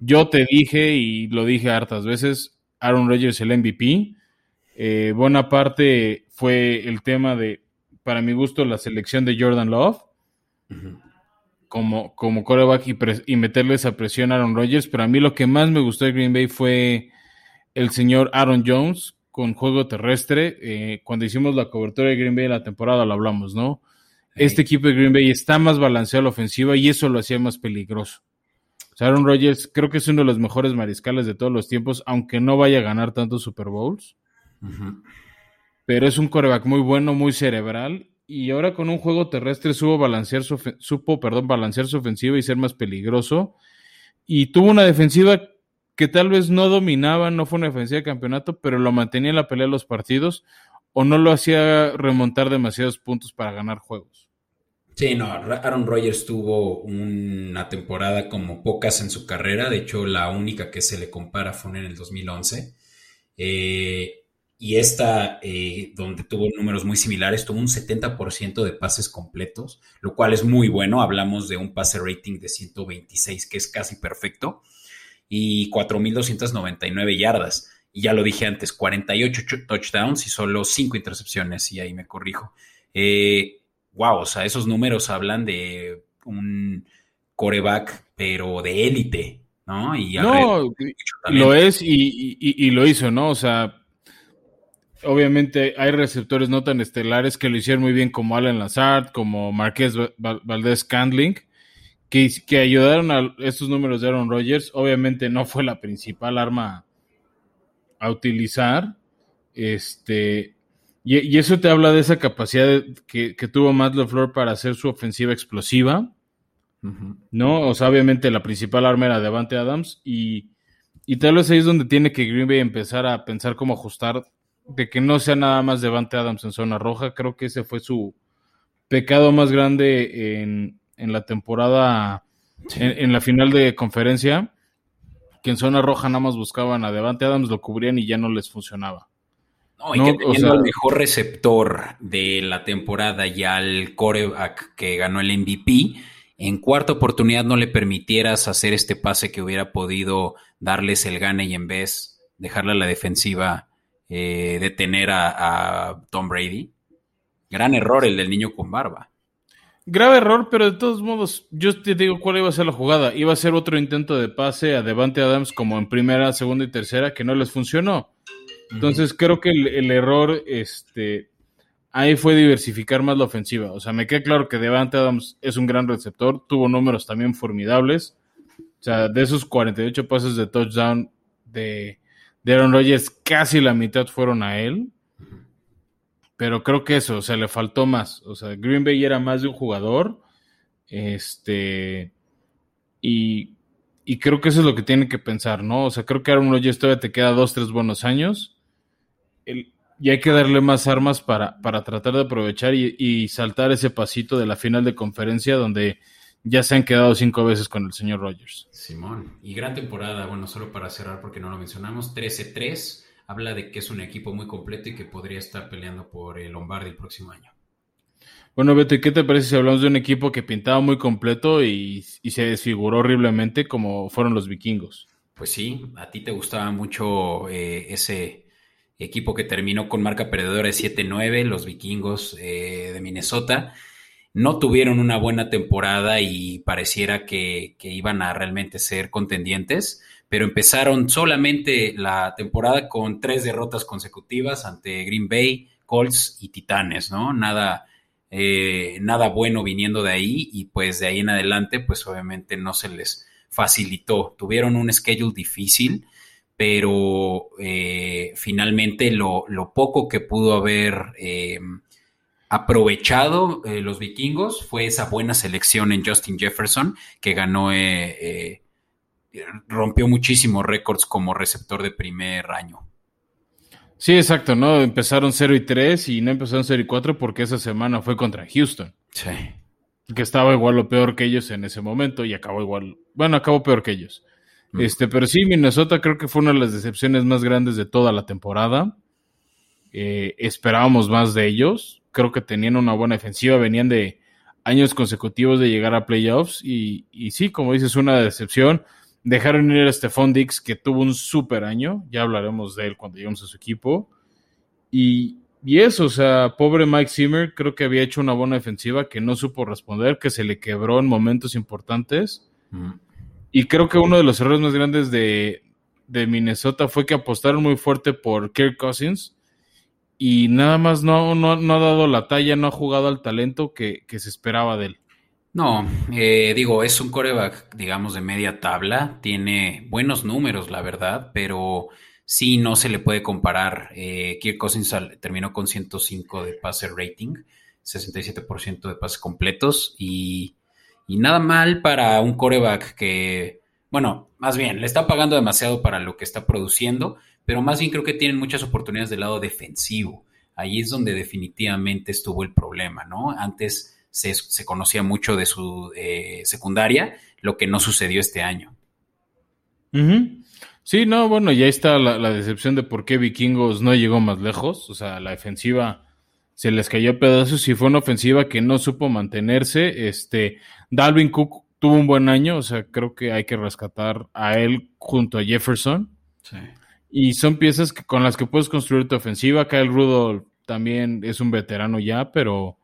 Yo te dije, y lo dije hartas veces, Aaron Rodgers el MVP. Eh, buena parte fue el tema de para mi gusto, la selección de Jordan Love como, como coreback y, meterle esa presión a Aaron Rodgers, pero a mí lo que más me gustó de Green Bay fue el señor Aaron Jones con juego terrestre. Eh, cuando hicimos la cobertura de Green Bay en la temporada lo hablamos, ¿no? Este equipo de Green Bay está más balanceado a la ofensiva y eso lo hacía más peligroso. Aaron Rodgers creo que es uno de los mejores mariscales de todos los tiempos, aunque no vaya a ganar tantos Super Bowls pero es un coreback muy bueno, muy cerebral. Y ahora con un juego terrestre supo balancear su, supo, perdón, balancear su ofensiva y ser más peligroso. Y tuvo una defensiva que tal vez no dominaba, no fue una defensiva de campeonato, pero lo mantenía en la pelea de los partidos o no lo hacía remontar demasiados puntos para ganar juegos. Sí, no, Aaron Rodgers tuvo una temporada como pocas en su carrera, de hecho la única que se le compara fue en el 2011. Eh, y esta, eh, donde tuvo números muy similares, tuvo un 70% de pases completos, lo cual es muy bueno. Hablamos de un pase rating de 126, que es casi perfecto, y 4.299 yardas. Y ya lo dije antes, 48 touchdowns y solo 5 intercepciones, y ahí me corrijo. Eh, wow, o sea, esos números hablan de un coreback, pero de élite, ¿no? Y no, lo es y, y, lo hizo, ¿no? O sea, obviamente hay receptores no tan estelares que lo hicieron muy bien como Alan Lazard, como Marqués Valdés Candling, que, que ayudaron a estos números de Aaron Rodgers. Obviamente no fue la principal arma a utilizar. Este, y, eso te habla de esa capacidad que, tuvo Matt LeFleur para hacer su ofensiva explosiva. ¿No? O sea, obviamente la principal arma era Devante Adams y, y tal vez ahí es donde tiene que Green Bay empezar a pensar cómo ajustar de que no sea nada más Devante Adams en zona roja. Creo que ese fue su pecado más grande en, en la temporada, en, en, la final de conferencia, que en zona roja nada más buscaban a Devante Adams, lo cubrían y ya no les funcionaba. No, y no, que teniendo o sea, el mejor receptor de la temporada y al coreback que ganó el MVP, en cuarta oportunidad no le permitieras hacer este pase que hubiera podido darles el gane y en vez dejarle a la defensiva eh, detener a, a, Tom Brady. Gran error el del niño con barba. Grave error, pero de todos modos, yo te digo cuál iba a ser la jugada. Iba a ser otro intento de pase a Devante Adams como en primera, segunda y tercera que no les funcionó. Entonces creo que el, el, error este, ahí fue diversificar más la ofensiva. O sea, me queda claro que Devante Adams es un gran receptor, tuvo números también formidables. O sea, de esos 48 pases de touchdown de, de Aaron Rodgers, casi la mitad fueron a él. Pero creo que eso, o sea, le faltó más. O sea, Green Bay era más de un jugador. Este. Y, y creo que eso es lo que tiene que pensar, ¿no? O sea, creo que Aaron Rodgers todavía te queda dos, tres buenos años. El, y hay que darle más armas para, para tratar de aprovechar y, y, saltar ese pasito de la final de conferencia donde ya se han quedado cinco veces con el señor Rogers. Simón, y gran temporada, bueno, solo para cerrar porque no lo mencionamos, 13-3, habla de que es un equipo muy completo y que podría estar peleando por el Lombardi el próximo año. Bueno, Beto, ¿y qué te parece si hablamos de un equipo que pintaba muy completo y, y se desfiguró horriblemente como fueron los vikingos? Pues sí, a ti te gustaba mucho eh, ese equipo que terminó con marca perdedora de 7-9, los vikingos eh, de Minnesota. No tuvieron una buena temporada y pareciera que, que, iban a realmente ser contendientes, pero empezaron solamente la temporada con tres derrotas consecutivas ante Green Bay, Colts y Titanes, ¿no? Nada, eh, nada bueno viniendo de ahí y pues de ahí en adelante, pues obviamente no se les facilitó. Tuvieron un schedule difícil pero eh, finalmente lo, lo, poco que pudo haber eh, aprovechado eh, los vikingos fue esa buena selección en Justin Jefferson, que ganó, eh, rompió muchísimos récords como receptor de primer año. Sí, exacto, ¿no? Empezaron 0 y 3 y no empezaron 0 y 4 porque esa semana fue contra Houston. Sí. Que estaba igual o peor que ellos en ese momento y acabó igual, bueno, acabó peor que ellos. Este, pero sí, Minnesota creo que fue una de las decepciones más grandes de toda la temporada. Eh, esperábamos más de ellos. Creo que tenían una buena defensiva, venían de años consecutivos de llegar a playoffs. Y, y sí, como dices, una decepción. Dejaron ir a Stephon Dix, que tuvo un super año. Ya hablaremos de él cuando lleguemos a su equipo. Y, y eso, o sea, pobre Mike Zimmer, creo que había hecho una buena defensiva que no supo responder, que se le quebró en momentos importantes. Mm. Y creo que uno de los errores más grandes de, de, Minnesota fue que apostaron muy fuerte por Kirk Cousins y nada más no, no, no ha dado la talla, no ha jugado al talento que, que se esperaba de él. No, eh, digo, es un coreback, digamos, de media tabla, tiene buenos números, la verdad, pero sí no se le puede comparar. Eh, Kirk Cousins terminó con 105 de pase rating, 67% de pases completos y y nada mal para un coreback que, bueno, más bien, le está pagando demasiado para lo que está produciendo, pero más bien creo que tienen muchas oportunidades del lado defensivo. Ahí es donde definitivamente estuvo el problema, ¿no? Antes se, se conocía mucho de su eh, secundaria, lo que no sucedió este año. Sí, no, bueno, ya está la, la, decepción de por qué Vikingos no llegó más lejos. O sea, la defensiva se les cayó a pedazos y fue una ofensiva que no supo mantenerse. Este, Dalvin Cook tuvo un buen año, o sea, creo que hay que rescatar a él junto a Jefferson. Sí. Y son piezas que, con las que puedes construir tu ofensiva. Kyle Rudolph también es un veterano ya, pero,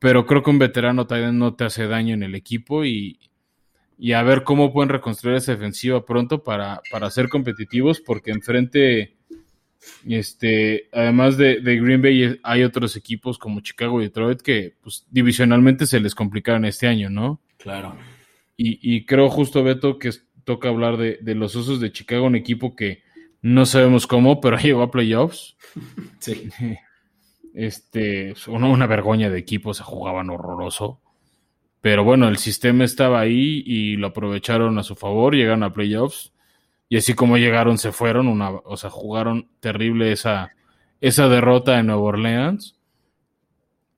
pero creo que un veterano también no te hace daño en el equipo y, y a ver cómo pueden reconstruir esa defensiva pronto para, para ser competitivos, porque enfrente este, además de, de, Green Bay, hay otros equipos como Chicago y Detroit que pues, divisionalmente se les complicaron este año, ¿no? Claro. Y, y creo justo, Beto, que toca hablar de, de, los Osos de Chicago, un equipo que no sabemos cómo, pero <laughs> llegó a playoffs. <laughs> Sí. <laughs> Este, una, una vergüenza de equipo, se jugaban horroroso. Pero bueno, el sistema estaba ahí y lo aprovecharon a su favor, llegaron a playoffs y así como llegaron, se fueron, una, o sea, jugaron terrible esa, esa derrota en Nueva Orleans.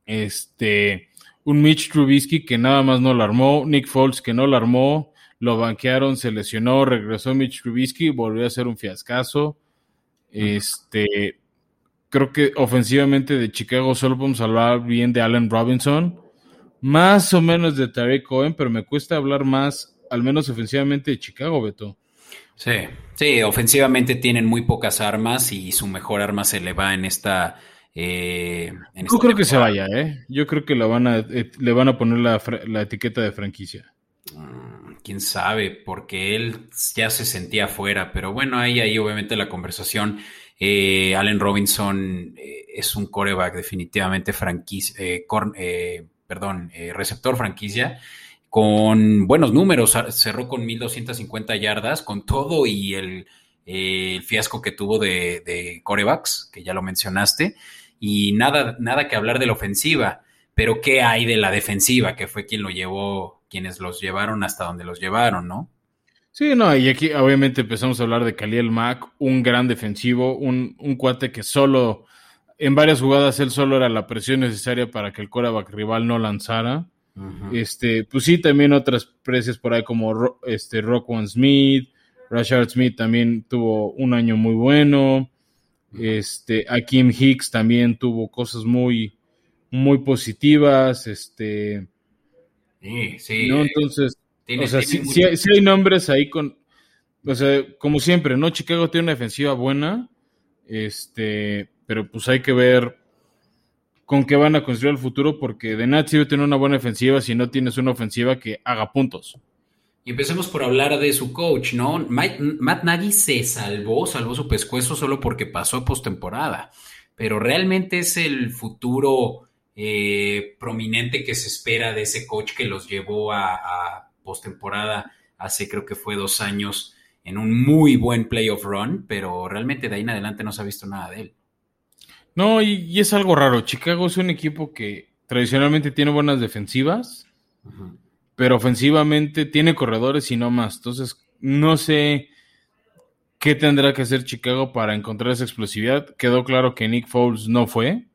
Este, un Mitch Trubisky que nada más no la armó, Nick Foles que no la armó, lo banquearon, se lesionó, regresó Mitch Trubisky, volvió a ser un fiascazo. Este, creo que ofensivamente de Chicago solo podemos hablar bien de Allen Robinson, más o menos de Tarek Cohen, pero me cuesta hablar más, al menos ofensivamente, de Chicago, Beto. Sí, sí, ofensivamente tienen muy pocas armas y su mejor arma se le va en esta. Eh, en Yo creo que se vaya, ¿eh? Yo creo que van a, eh, le van a poner la, la etiqueta de franquicia. Mm, quién sabe, porque él ya se sentía fuera, pero bueno, ahí, ahí obviamente la conversación. Eh, Allen Robinson eh, es un coreback definitivamente franquicia, perdón, receptor franquicia con buenos números, cerró con 1250 yardas, con todo y el, fiasco que tuvo de, de, corebacks, que ya lo mencionaste, y nada, nada que hablar de la ofensiva, pero ¿qué hay de la defensiva, que fue quien lo llevó, quienes los llevaron hasta donde los llevaron, ¿no? Sí, no, y aquí obviamente empezamos a hablar de Khalil Mack, un gran defensivo, un, un cuate que solo, en varias jugadas él solo era la presión necesaria para que el coreback rival no lanzara este, pues sí, también otras precios por ahí como este, One Smith, Rashard Smith también tuvo un año muy bueno. Este, Akim Hicks también tuvo cosas muy, muy positivas. Este, sí, sí. ¿no? Entonces, o sea, sí, hay, nombres ahí con, o sea, como siempre, ¿no? Chicago tiene una defensiva buena, este, pero pues hay que ver con qué van a construir el futuro, porque de nada sirve tener una buena ofensiva si no tienes una ofensiva que haga puntos. Y empecemos por hablar de su coach, ¿no? Matt Nagy se salvó, salvó su pescuezo solo porque pasó postemporada, pero realmente es el futuro eh, prominente que se espera de ese coach que los llevó a, a postemporada hace creo que fue dos años en un muy buen playoff run, pero realmente de ahí en adelante no se ha visto nada de él. No, y, es algo raro. Chicago es un equipo que tradicionalmente tiene buenas defensivas, pero ofensivamente tiene corredores y no más. Entonces, no sé qué tendrá que hacer Chicago para encontrar esa explosividad. Quedó claro que Nick Foles no fue.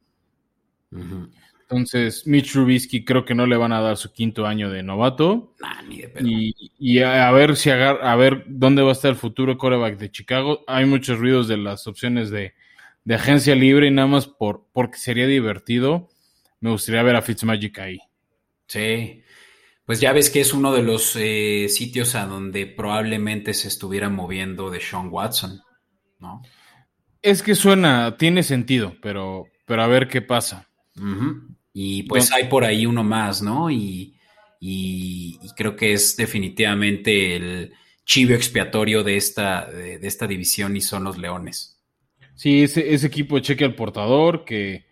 Entonces, Mitch Trubisky creo que no le van a dar su quinto año de novato. y, a, ver si a ver dónde va a estar el futuro coreback de Chicago. Hay muchos ruidos de las opciones de de agencia libre y nada más por, porque sería divertido, me gustaría ver a Fitzmagic ahí. Sí, pues ya ves que es uno de los eh, sitios a donde probablemente se estuviera moviendo de Sean Watson, ¿no? Es que suena, tiene sentido, pero, pero a ver qué pasa. Y pues hay por ahí uno más, ¿no? Y, y, creo que es definitivamente el chivo expiatorio de esta, de esta división y son los Leones. Sí, ese, ese equipo cheque al portador, que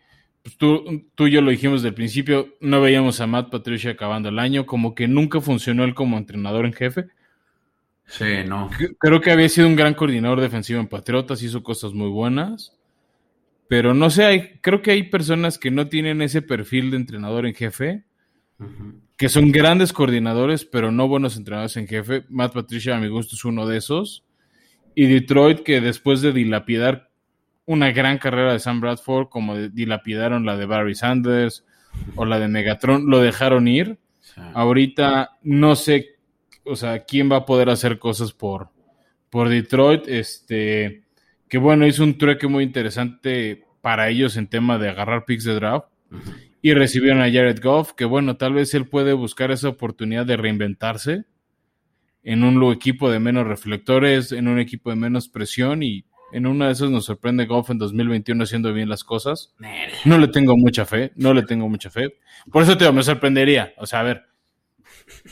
pues, tú, tú y yo lo dijimos desde el principio, no veíamos a Matt Patricia acabando el año, como que nunca funcionó él como entrenador en jefe. Sí, no. Creo que había sido un gran coordinador defensivo en Patriotas, hizo cosas muy buenas. Pero no sé, hay, creo que hay personas que no tienen ese perfil de entrenador en jefe, que son grandes coordinadores, pero no buenos entrenadores en jefe. Matt Patricia, a mi gusto, es uno de esos. Y Detroit, que después de dilapidar una gran carrera de Sam Bradford, como dilapidaron la de Barry Sanders o la de Megatron, lo dejaron ir. Ahorita no sé, o sea, quién va a poder hacer cosas por, por Detroit. Este, que bueno, hizo un trueque muy interesante para ellos en tema de agarrar picks de draft. Y recibieron a Jared Goff, que bueno, tal vez él puede buscar esa oportunidad de reinventarse en un equipo de menos reflectores, en un equipo de menos presión y en una de esas nos sorprende Goff en 2021 haciendo bien las cosas. No le tengo mucha fe, no le tengo mucha fe. Por eso te digo, me sorprendería. O sea, a ver,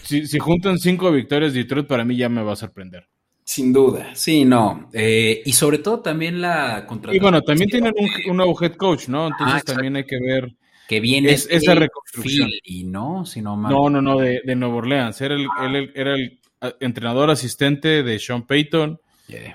si, juntan cinco victorias Detroit, para mí ya me va a sorprender. Sin duda, sí, no. Eh, y sobre todo también la contratación. Y bueno, también tienen un, nuevo head coach, ¿no? Entonces ah, también hay que ver. Que viene esa reconstrucción. y no, no, no, no, no, de, de Nueva Orleans. Era el, era el entrenador asistente de Sean Payton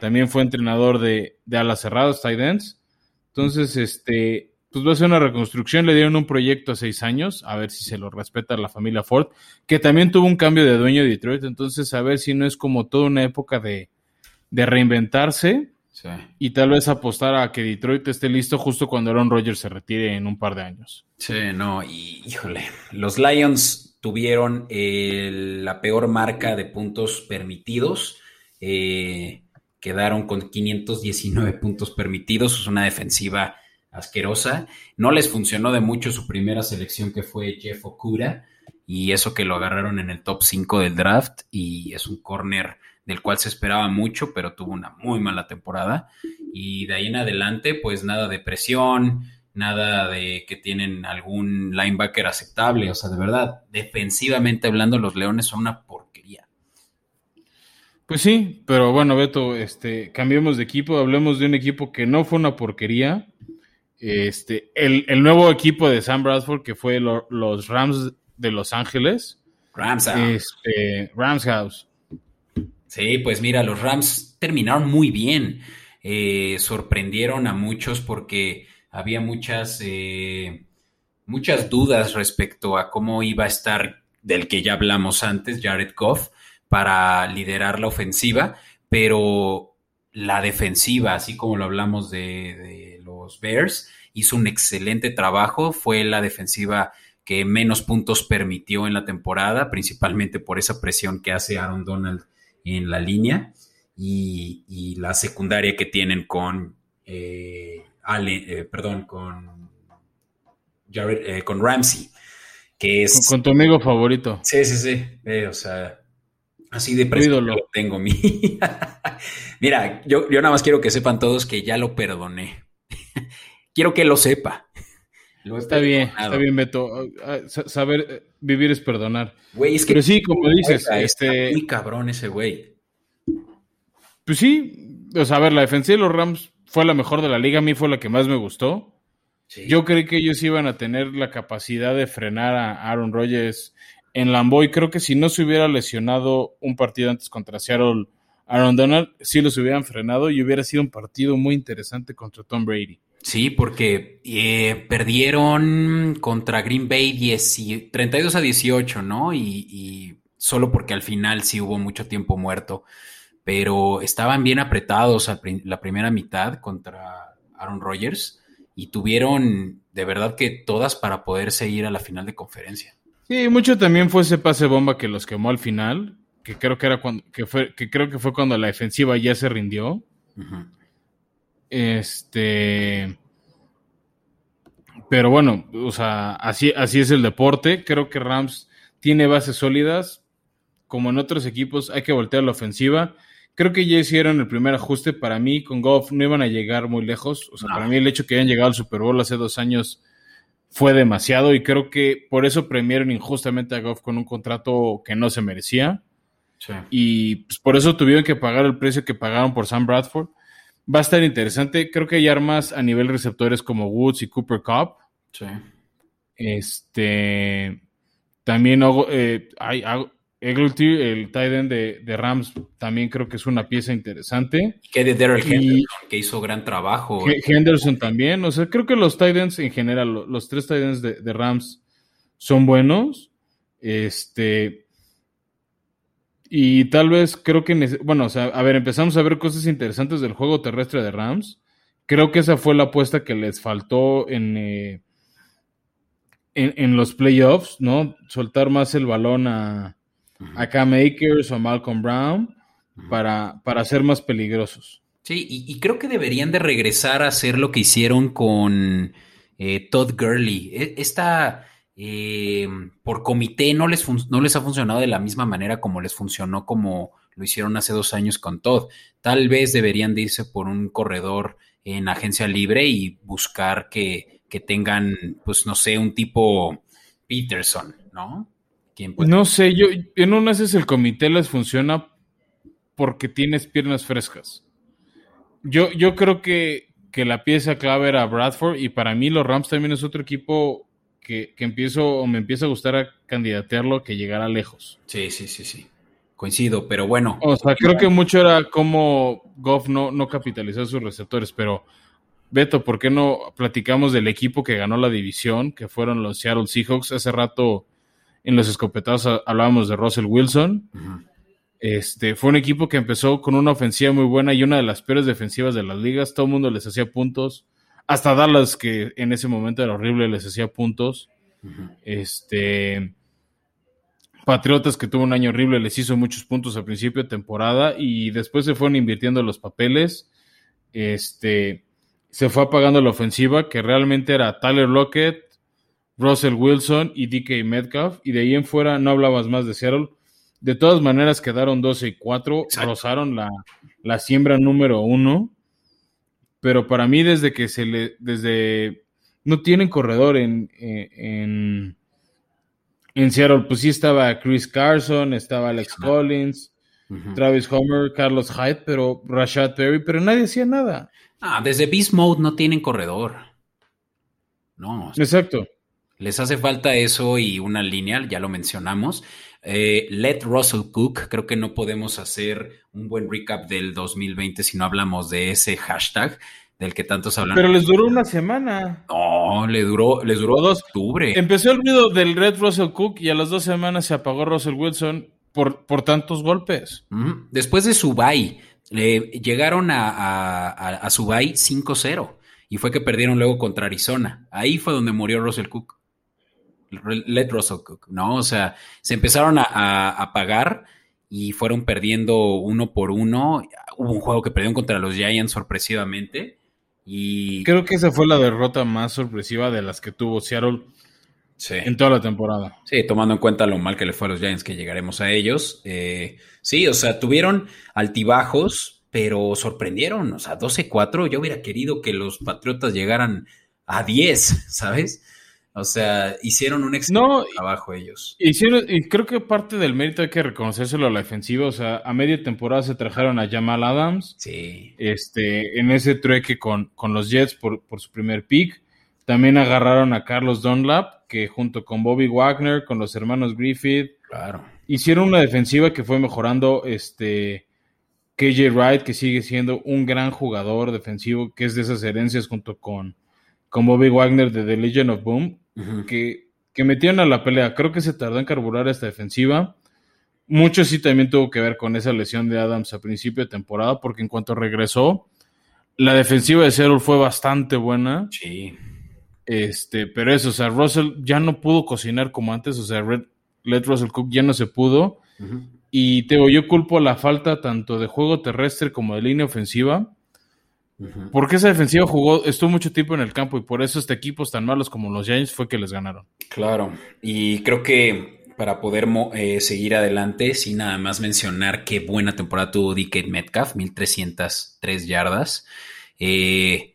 también fue entrenador de, de alas cerradas, tight ends. Entonces, este, pues va a ser una reconstrucción. Le dieron un proyecto a seis años, a ver si se lo respeta la familia Ford, que también tuvo un cambio de dueño de Detroit. Entonces, a ver si no es como toda una época de, de reinventarse Sí. Y tal vez apostar a que Detroit esté listo justo cuando Aaron Rodgers se retire en un par de años. Sí, no, y híjole, los Lions tuvieron la peor marca de puntos permitidos. Eh, quedaron con 519 puntos permitidos. Es una defensiva asquerosa. No les funcionó de mucho su primera selección que fue Jeff Okura y eso que lo agarraron en el top 5 del draft y es un corner del cual se esperaba mucho, pero tuvo una muy mala temporada. Y de ahí en adelante, pues nada de presión, nada de que tienen algún linebacker aceptable. O sea, de verdad, defensivamente hablando, los Leones son una. Pues sí, pero bueno, Beto, este, cambiemos de equipo, hablemos de un equipo que no fue una porquería. Este, el, nuevo equipo de Sam Bradford, que fue los Rams de Los Ángeles. Rams House. Este, Rams House. Sí, pues mira, los Rams terminaron muy bien. Eh, sorprendieron a muchos porque había muchas, eh, muchas dudas respecto a cómo iba a estar del que ya hablamos antes, Jared Goff para liderar la ofensiva, pero la defensiva, así como lo hablamos de, los Bears, hizo un excelente trabajo, fue la defensiva que menos puntos permitió en la temporada, principalmente por esa presión que hace Aaron Donald en la línea y, la secundaria que tienen con eh, eh, perdón, con eh, con Ramsey, que es con, tu amigo favorito. Sí, sí, sí, o sea, Así de preso lo tengo <laughs> mi. Mira, yo, yo nada más quiero que sepan todos que ya lo perdoné. quiero que lo sepa. está bien, está bien, Beto. Ah, ah, saber eh, vivir es perdonar. Güey, es que. Pero sí, como dices, este. Muy cabrón ese güey. Pues sí, o sea, a ver, la defensiva de los Rams fue la mejor de la liga. A mí fue la que más me gustó. Yo creí que ellos iban a tener la capacidad de frenar a Aaron Rodgers en Lamboy. Creo que si no se hubiera lesionado un partido antes contra Seattle, Aaron Donald, sí los hubieran frenado y hubiera sido un partido muy interesante contra Tom Brady. Sí, porque eh, perdieron contra Green Bay 32 a 18, ¿no? Y, solo porque al final sí hubo mucho tiempo muerto, pero estaban bien apretados la primera mitad contra Aaron Rodgers y tuvieron de verdad que todas para poderse ir a la final de conferencia. Sí, mucho también fue ese pase bomba que los quemó al final, que creo que era cuando, que fue, que creo que fue cuando la defensiva ya se rindió. Este. Pero bueno, o sea, así, así es el deporte. Creo que Rams tiene bases sólidas. Como en otros equipos, hay que voltear la ofensiva. Creo que ya hicieron el primer ajuste. Para mí, con Goff no iban a llegar muy lejos. O sea, para mí el hecho que hayan llegado al Super Bowl hace dos años fue demasiado y creo que por eso premiaron injustamente a Goff con un contrato que no se merecía. Y pues, por eso tuvieron que pagar el precio que pagaron por Sam Bradford. Va a estar interesante. Creo que hay armas a nivel receptores como Woods y Cooper Cup. Sí. Este. También eh, hay, Eglety, el tight end de, Rams, también creo que es una pieza interesante. Que de Daryl Henderson, que hizo gran trabajo. Henderson también. O sea, creo que los tight ends en general, los, tres tight ends de, Rams son buenos. Este. Y tal vez creo que. Bueno, o sea, a ver, empezamos a ver cosas interesantes del juego terrestre de Rams. Creo que esa fue la apuesta que les faltó en. Eh, en, los playoffs, ¿no? Soltar más el balón a, a Cam Akers o Malcolm Brown para, para ser más peligrosos. Sí, y, creo que deberían de regresar a hacer lo que hicieron con eh, Todd Gurley. E, esta, eh, por comité, no les, no les ha funcionado de la misma manera como les funcionó como lo hicieron hace dos años con Todd. Tal vez deberían de irse por un corredor en agencia libre y buscar que, que tengan, pues no sé, un tipo Peterson, ¿no? No sé, yo en unas veces el comité les funciona porque tienes piernas frescas. Yo, yo creo que, que, la pieza clave era Bradford y para mí los Rams también es otro equipo que, que empiezo o me empieza a gustar a candidatearlo que llegara lejos. Sí, sí, sí, sí. Coincido, pero bueno. O sea, creo que mucho era como Goff no, no capitalizar sus receptores, pero Beto, ¿por qué no platicamos del equipo que ganó la división, que fueron los Seattle Seahawks? Hace rato en los escopetados hablábamos de Russell Wilson. Este, fue un equipo que empezó con una ofensiva muy buena y una de las peores defensivas de las ligas. Todo el mundo les hacía puntos. Hasta Dallas, que en ese momento era horrible, les hacía puntos. Este. Patriotas, que tuvo un año horrible, les hizo muchos puntos al principio de temporada y después se fueron invirtiendo los papeles. Este. Se fue apagando la ofensiva, que realmente era Tyler Lockett, Russell Wilson y DK Metcalf. Y de ahí en fuera no hablabas más de Seattle. De todas maneras quedaron 12 y 4, Exacto. rozaron la, la siembra número uno. Pero para mí, desde que se le. Desde. No tienen corredor en, en, en, en Seattle. Pues sí estaba Chris Carson, estaba Alex. Collins. Travis Homer, Carlos Hyde, pero Rashad Perry, pero nadie hacía nada. Ah, desde Beast Mode no tienen corredor. No, Exacto. Les hace falta eso y una línea, ya lo mencionamos. Eh, let Russell Cook, creo que no podemos hacer un buen recap del 2020 si no hablamos de ese hashtag del que tantos hablan. Pero les duró una semana. No, le duró, les duró dos. octubre. Empezó el ruido del Red Russell Cook y a las dos semanas se apagó Russell Wilson por, por tantos golpes. Después de su bye, eh, llegaron a, a, a, a su bye 5-0 y fue que perdieron luego contra Arizona. Ahí fue donde murió Russell Cook. Let Russell Cook, ¿no? O sea, se empezaron a, a, a pagar y fueron perdiendo uno por uno. Hubo un juego que perdieron contra los Giants sorpresivamente. Y Creo que esa fue la derrota más sorpresiva de las que tuvo Seattle sí. en toda la temporada. Sí, tomando en cuenta lo mal que le fue a los Giants, que llegaremos a ellos. Eh, sí, o sea, tuvieron altibajos, pero sorprendieron. O sea, 12-4, yo hubiera querido que los Patriotas llegaran a 10, <laughs> ¿sabes? O sea, hicieron un excelente No, trabajo ellos. Hicieron, y creo que parte del mérito hay que reconocérselo a la defensiva. O sea, a media temporada se trajeron a Jamal Adams. Sí, este, en ese trueque con, con los Jets por, por su primer pick. También agarraron a Carlos Dunlap, que junto con Bobby Wagner, con los hermanos Griffith, claro. hicieron una defensiva que fue mejorando. Este, KJ Wright, que sigue siendo un gran jugador defensivo, que es de esas herencias junto con, con Bobby Wagner de The Legion of Boom, Que, que metieron a la pelea. Creo que se tardó en carburar esta defensiva. Mucho sí también tuvo que ver con esa lesión de Adams a principio de temporada, porque en cuanto regresó, la defensiva de Seattle fue bastante buena. Sí, Este, pero eso, o sea, Russell ya no pudo cocinar como antes, o sea, Red, Let Russell Cook ya no se pudo. Ujú. Y te digo, yo culpo la falta tanto de juego terrestre como de línea ofensiva, Porque esa defensiva jugó, estuvo mucho tiempo en el campo y por eso este equipos tan malos como los Giants fue que les ganaron. Claro, y creo que para poder eh, seguir adelante, sin nada más mencionar qué buena temporada tuvo DK Metcalf, 1303 yardas. Eh,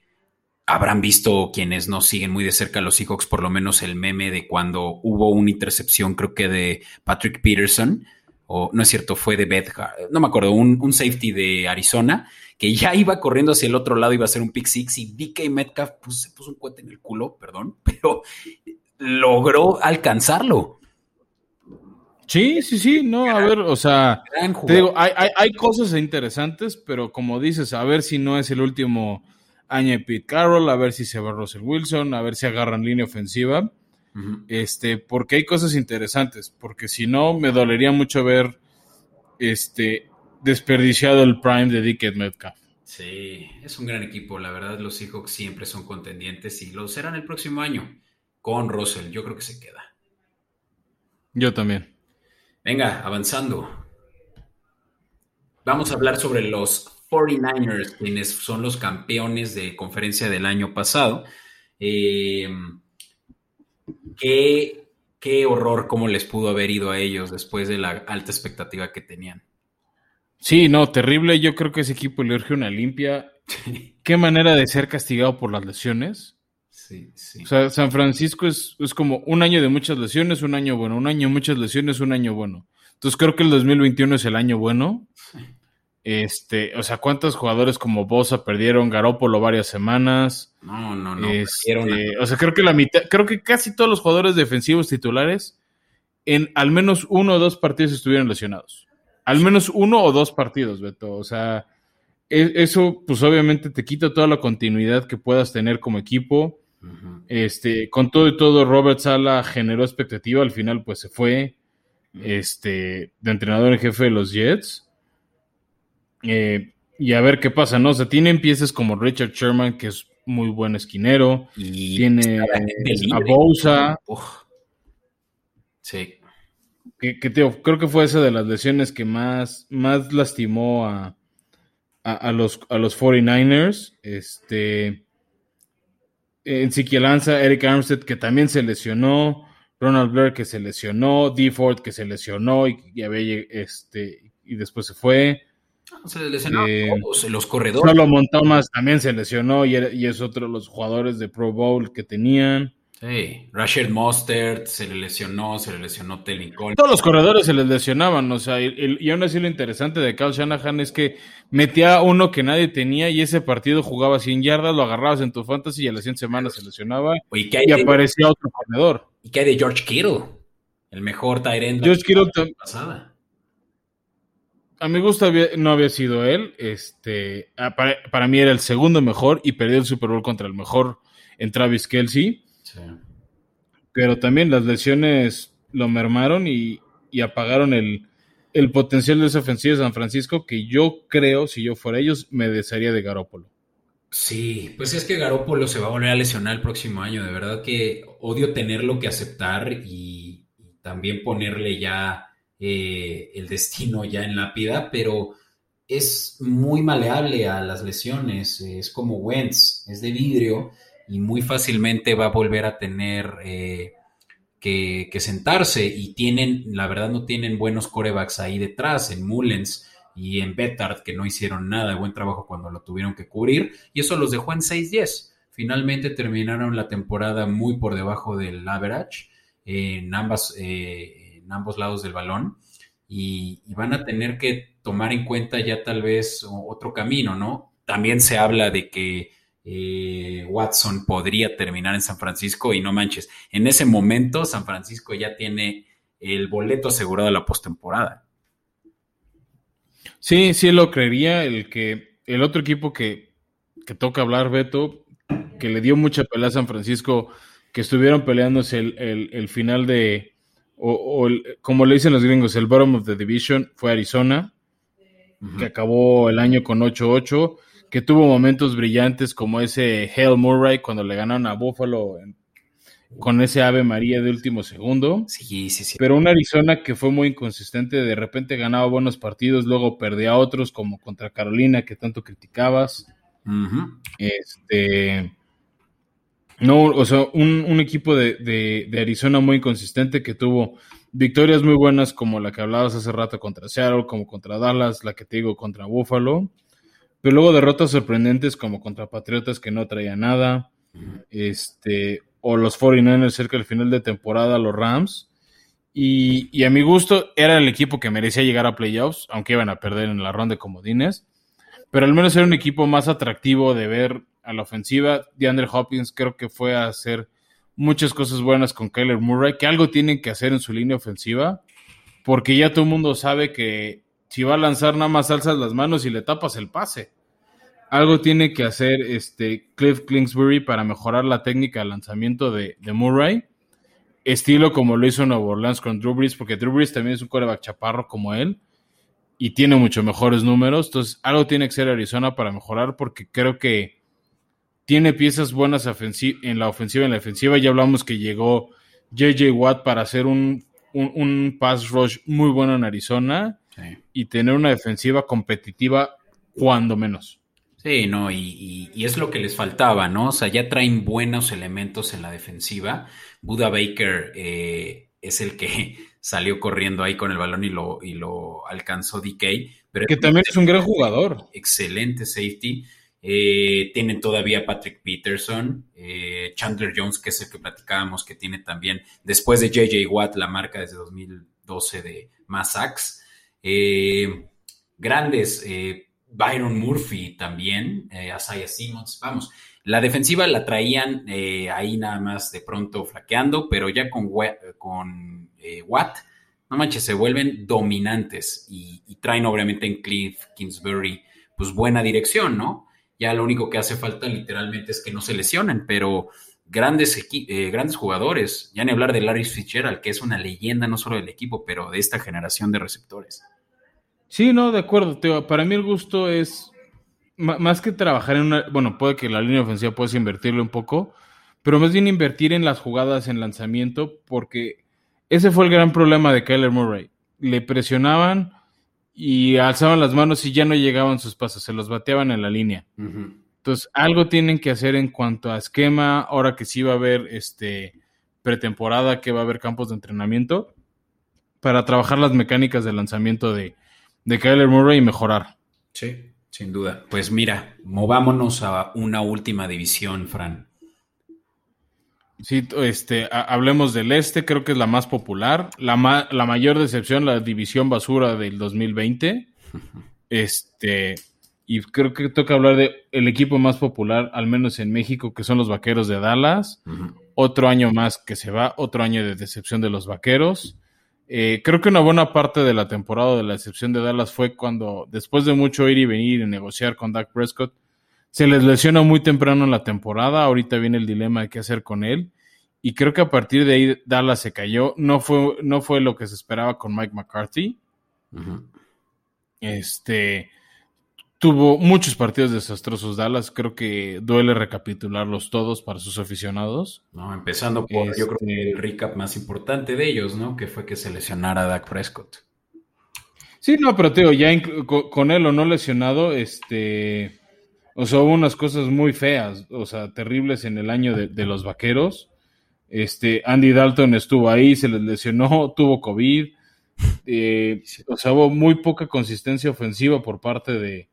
habrán visto quienes no siguen muy de cerca a los Seahawks, por lo menos el meme de cuando hubo una intercepción, creo que de Patrick Peterson, o no es cierto, fue de Bedhart, no me acuerdo, un, un safety de Arizona, que ya iba corriendo hacia el otro lado, iba a ser un pick six, y DK Metcalf pues, se puso un cohete en el culo, perdón, <laughs> pero logró alcanzarlo. Sí, sí, sí, no, a ver, o sea, te digo, hay, hay, hay cosas interesantes, pero como dices, a ver si no es el último año de Pete Carroll, a ver si se va Russell Wilson, a ver si agarran línea ofensiva. Este, porque hay cosas interesantes, porque si no, me dolería mucho ver este desperdiciado el prime de Dickett Metcalf. Sí, es un gran equipo. La verdad, los Seahawks siempre son contendientes y lo serán el próximo año con Russell. Yo creo que se queda. Yo también. Venga, avanzando. Vamos a hablar sobre los 49ers, quienes son los campeones de conferencia del año pasado. Eh, qué, qué horror cómo les pudo haber ido a ellos después de la alta expectativa que tenían. Sí, no, terrible. Yo creo que ese equipo le urge una limpia. <laughs> Qué manera de ser castigado por las lesiones. Sí, sí. O sea, San Francisco es, es como un año de muchas lesiones, un año bueno, un año de muchas lesiones, un año bueno. Entonces creo que el 2021 es el año bueno. Este, o sea, ¿cuántos jugadores como Bosa perdieron Garópolo varias semanas? No, no, no. Este, a- o sea, creo que la mitad, creo que casi todos los jugadores defensivos titulares en al menos uno o dos partidos estuvieron lesionados. Al menos uno o dos partidos, Beto. O sea, e- eso pues obviamente te quita toda la continuidad que puedas tener como equipo. Este, con todo y todo, Robert Sala generó expectativa, al final pues se fue. este, de entrenador en jefe de los Jets. Eh, y a ver qué pasa, ¿no? O sea, tienen piezas como Richard Sherman, que es muy buen esquinero. Y tiene a Bosa. Uf. Sí. Que, creo que fue esa de las lesiones que más, más lastimó a, a, a los, a los 49ers. Este, en Lanza, Eric Armstead, que también se lesionó. Ronald Blair, que se lesionó. D. Ford, que se lesionó y, y, había, este, y después se fue. Se lesionaron Eh, todos, los corredores. Solomon Thomas también se lesionó y, era- y es otro de los jugadores de Pro Bowl que tenían. Sí. Rashard Mostert se le lesionó, se le lesionó Telly Cole. Todos los corredores se les lesionaban, o sea, y, aún así lo interesante de Kyle Shanahan es que metía uno que nadie tenía y ese partido jugaba 100 yardas, lo agarrabas en tu fantasy y a las 100 semanas se lesionaba ¿Y de, aparecía otro corredor. y qué hay de George Kittle? El mejor Tyrant George Kittle pasada. A mi gusto no había sido él, este, ah, para, para mí era el segundo mejor y perdió el Super Bowl contra el mejor en Travis Kelsey. Sí. pero también las lesiones lo mermaron y, y apagaron el, el potencial de esa ofensiva de San Francisco que yo creo, si yo fuera ellos, me desharía de Garópolo. Sí, pues es que Garoppolo se va a volver a lesionar el próximo año. De verdad que odio tenerlo que aceptar y, y también ponerle ya eh, el destino ya en lápida, pero es muy maleable a las lesiones. Es como Wentz, es de vidrio y muy fácilmente va a volver a tener eh, que, que sentarse. Y tienen, la verdad, no tienen buenos corebacks ahí detrás, en Mullens y en Betard, que no hicieron nada de buen trabajo cuando lo tuvieron que cubrir, y eso los dejó en 6-10. Finalmente terminaron la temporada muy por debajo del average en, ambas, eh, ambos lados del balón, y, y, van a tener que tomar en cuenta ya tal vez otro camino, ¿no? También se habla de que eh, Watson podría terminar en San Francisco, y no manches, en ese momento San Francisco ya tiene el boleto asegurado a la postemporada. Sí, sí lo creería. El que el otro equipo que, que toca hablar, Beto, que le dio mucha pelea a San Francisco, que estuvieron peleándose el, el, el final de, o, o el, como le dicen los gringos, el bottom of the division, fue Arizona, uh -huh. que acabó el año con 8-8, que tuvo momentos brillantes como ese Hale Murray cuando le ganaron a Buffalo en, con ese Ave María de último segundo. Sí, sí, sí. Pero un Arizona que fue muy inconsistente, de repente ganaba buenos partidos, luego perdía a otros, como contra Carolina, que tanto criticabas. Uh -huh. Este. No, o sea, un, un equipo de, de, Arizona muy inconsistente que tuvo victorias muy buenas, como la que hablabas hace rato contra Seattle, como contra Dallas, la que te digo contra Buffalo. Pero luego derrotas sorprendentes como contra Patriotas que no traía nada. Este, o los 49ers cerca del final de temporada, los Rams. Y, y, a mi gusto era el equipo que merecía llegar a playoffs, aunque iban a perder en la ronda de comodines. Pero al menos era un equipo más atractivo de ver a la ofensiva. DeAndre Hopkins creo que fue a hacer muchas cosas buenas con Kyler Murray, que algo tienen que hacer en su línea ofensiva, porque ya todo el mundo sabe que si va a lanzar nada más alzas las manos y le tapas el pase. Algo tiene que hacer este Cliff Kingsbury para mejorar la técnica de lanzamiento de, Murray, estilo como lo hizo Nuevo Orleans con Drew Brees, porque Drew Brees también es un coreback chaparro como él y tiene mucho mejores números, entonces algo tiene que ser Arizona para mejorar porque creo que tiene piezas buenas en la ofensiva y en la defensiva, ya hablamos que llegó JJ Watt para hacer un, un, un pass rush muy bueno en Arizona sí. y tener una defensiva competitiva cuando menos. Sí, no, y, y, y, es lo que les faltaba, ¿no? O sea, ya traen buenos elementos en la defensiva. Buda Baker eh, es el que <laughs> salió corriendo ahí con el balón y lo, y lo alcanzó DK. Pero que también es un gran jugador. Excelente safety. Eh, tienen todavía Patrick Peterson, eh, Chandler Jones, que es el que platicábamos, que tiene también, después de JJ Watt, la marca desde 2012 de más sacks. Eh, grandes. Byron Murphy también, eh, Asaya Simmons, vamos, la defensiva la traían eh, ahí nada más de pronto flaqueando, pero ya con, con eh, Watt, no manches, se vuelven dominantes y, traen obviamente en Cliff Kingsbury pues buena dirección, ¿no? Ya lo único que hace falta literalmente es que no se lesionen, pero grandes, eh, grandes jugadores. Ya ni hablar de Larry Fitzgerald, que es una leyenda no solo del equipo, pero de esta generación de receptores. Sí, no, de acuerdo. para mí el gusto es más que trabajar en una. Bueno, puede que la línea ofensiva puedas invertirle un poco, pero más bien invertir en las jugadas en lanzamiento, porque ese fue el gran problema de Kyler Murray. Le presionaban y alzaban las manos y ya no llegaban sus pasos, se los bateaban en la línea. Entonces, algo tienen que hacer en cuanto a esquema, ahora que sí va a haber este pretemporada, que va a haber campos de entrenamiento, para trabajar las mecánicas de lanzamiento de, de Kyler Murray y mejorar. Sí, sin duda. Pues mira, movámonos a una última división, Fran. Sí, este, hablemos del este, creo que es la más popular. La, la mayor decepción, la división basura del 2020. <laughs> Este, y creo que toca hablar de el equipo más popular, al menos en México, que son los Vaqueros de Dallas. Otro año más que se va, otro año de decepción de los Vaqueros. Eh, creo que una buena parte de la temporada de la decepción de Dallas fue cuando, después de mucho ir y venir y negociar con Dak Prescott, se les lesionó muy temprano en la temporada. Ahorita viene el dilema de qué hacer con él. Y creo que a partir de ahí Dallas se cayó. No fue, no fue lo que se esperaba con Mike McCarthy. Este tuvo muchos partidos desastrosos Dallas. Creo que duele recapitularlos todos para sus aficionados. No, empezando por yo creo que el este recap más importante de ellos, ¿no? Que fue que se lesionara Dak Prescott. Sí, no, pero tío, ya con él o no lesionado, este o sea, hubo unas cosas muy feas, o sea, terribles en el año de, los vaqueros. Este, Andy Dalton estuvo ahí, se les lesionó, <laughs> tuvo COVID. Eh, o sea, hubo muy poca consistencia ofensiva por parte de,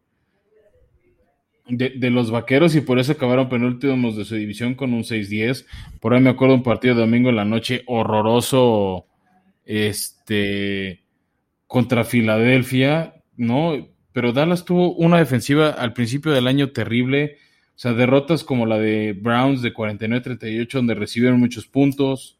de, los vaqueros y por eso acabaron penúltimos de su división con un 6-10. Por ahí me acuerdo un partido de domingo en la noche horroroso este, contra Filadelfia, ¿no? Pero Dallas tuvo una defensiva al principio del año terrible. O sea, derrotas como la de Browns de 49-38, donde recibieron muchos puntos.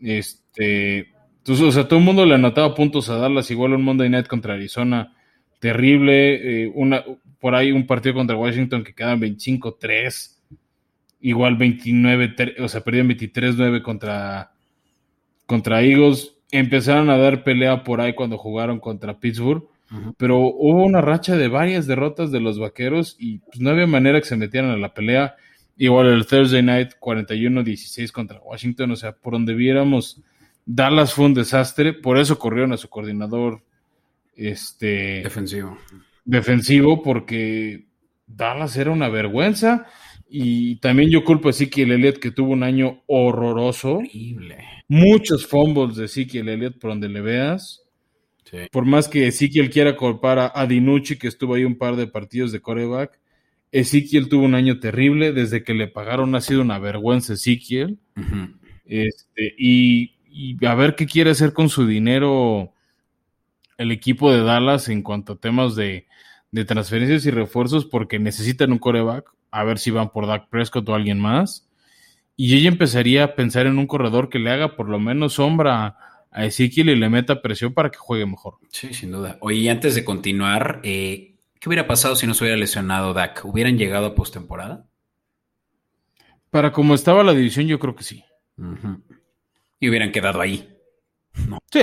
Este. Entonces, o sea, todo el mundo le anotaba puntos a Dallas, igual un Monday Night contra Arizona. Terrible. Eh, una, por ahí un partido contra Washington que quedan 25-3. Igual 29, o sea, perdieron 23-9 contra, contra Eagles. Empezaron a dar pelea por ahí cuando jugaron contra Pittsburgh pero hubo una racha de varias derrotas de los vaqueros y pues, no había manera que se metieran a la pelea. Igual el Thursday night 41-16 contra Washington, o sea, por donde viéramos, Dallas fue un desastre, por eso corrieron a su coordinador este defensivo. Defensivo, porque Dallas era una vergüenza. Y también yo culpo a Ezekiel Elliott que tuvo un año horroroso. Horrible. Muchos fumbles de Ezekiel Elliott por donde le veas. Por más que Ezequiel quiera culpar a Dinucci, que estuvo ahí un par de partidos de coreback, Ezequiel tuvo un año terrible. Desde que le pagaron ha sido una vergüenza Ezequiel. este, y, a ver qué quiere hacer con su dinero el equipo de Dallas en cuanto a temas de, de transferencias y refuerzos, porque necesitan un coreback. A ver si van por Dak Prescott o alguien más. Y ella empezaría a pensar en un corredor que le haga por lo menos sombra a Ezequiel y le meta presión para que juegue mejor. Sí, sin duda. Oye, antes de continuar, eh, ¿qué hubiera pasado si no se hubiera lesionado Dak? ¿Hubieran llegado a postemporada? Para como estaba la división, yo creo que sí. Y hubieran quedado ahí. Sí.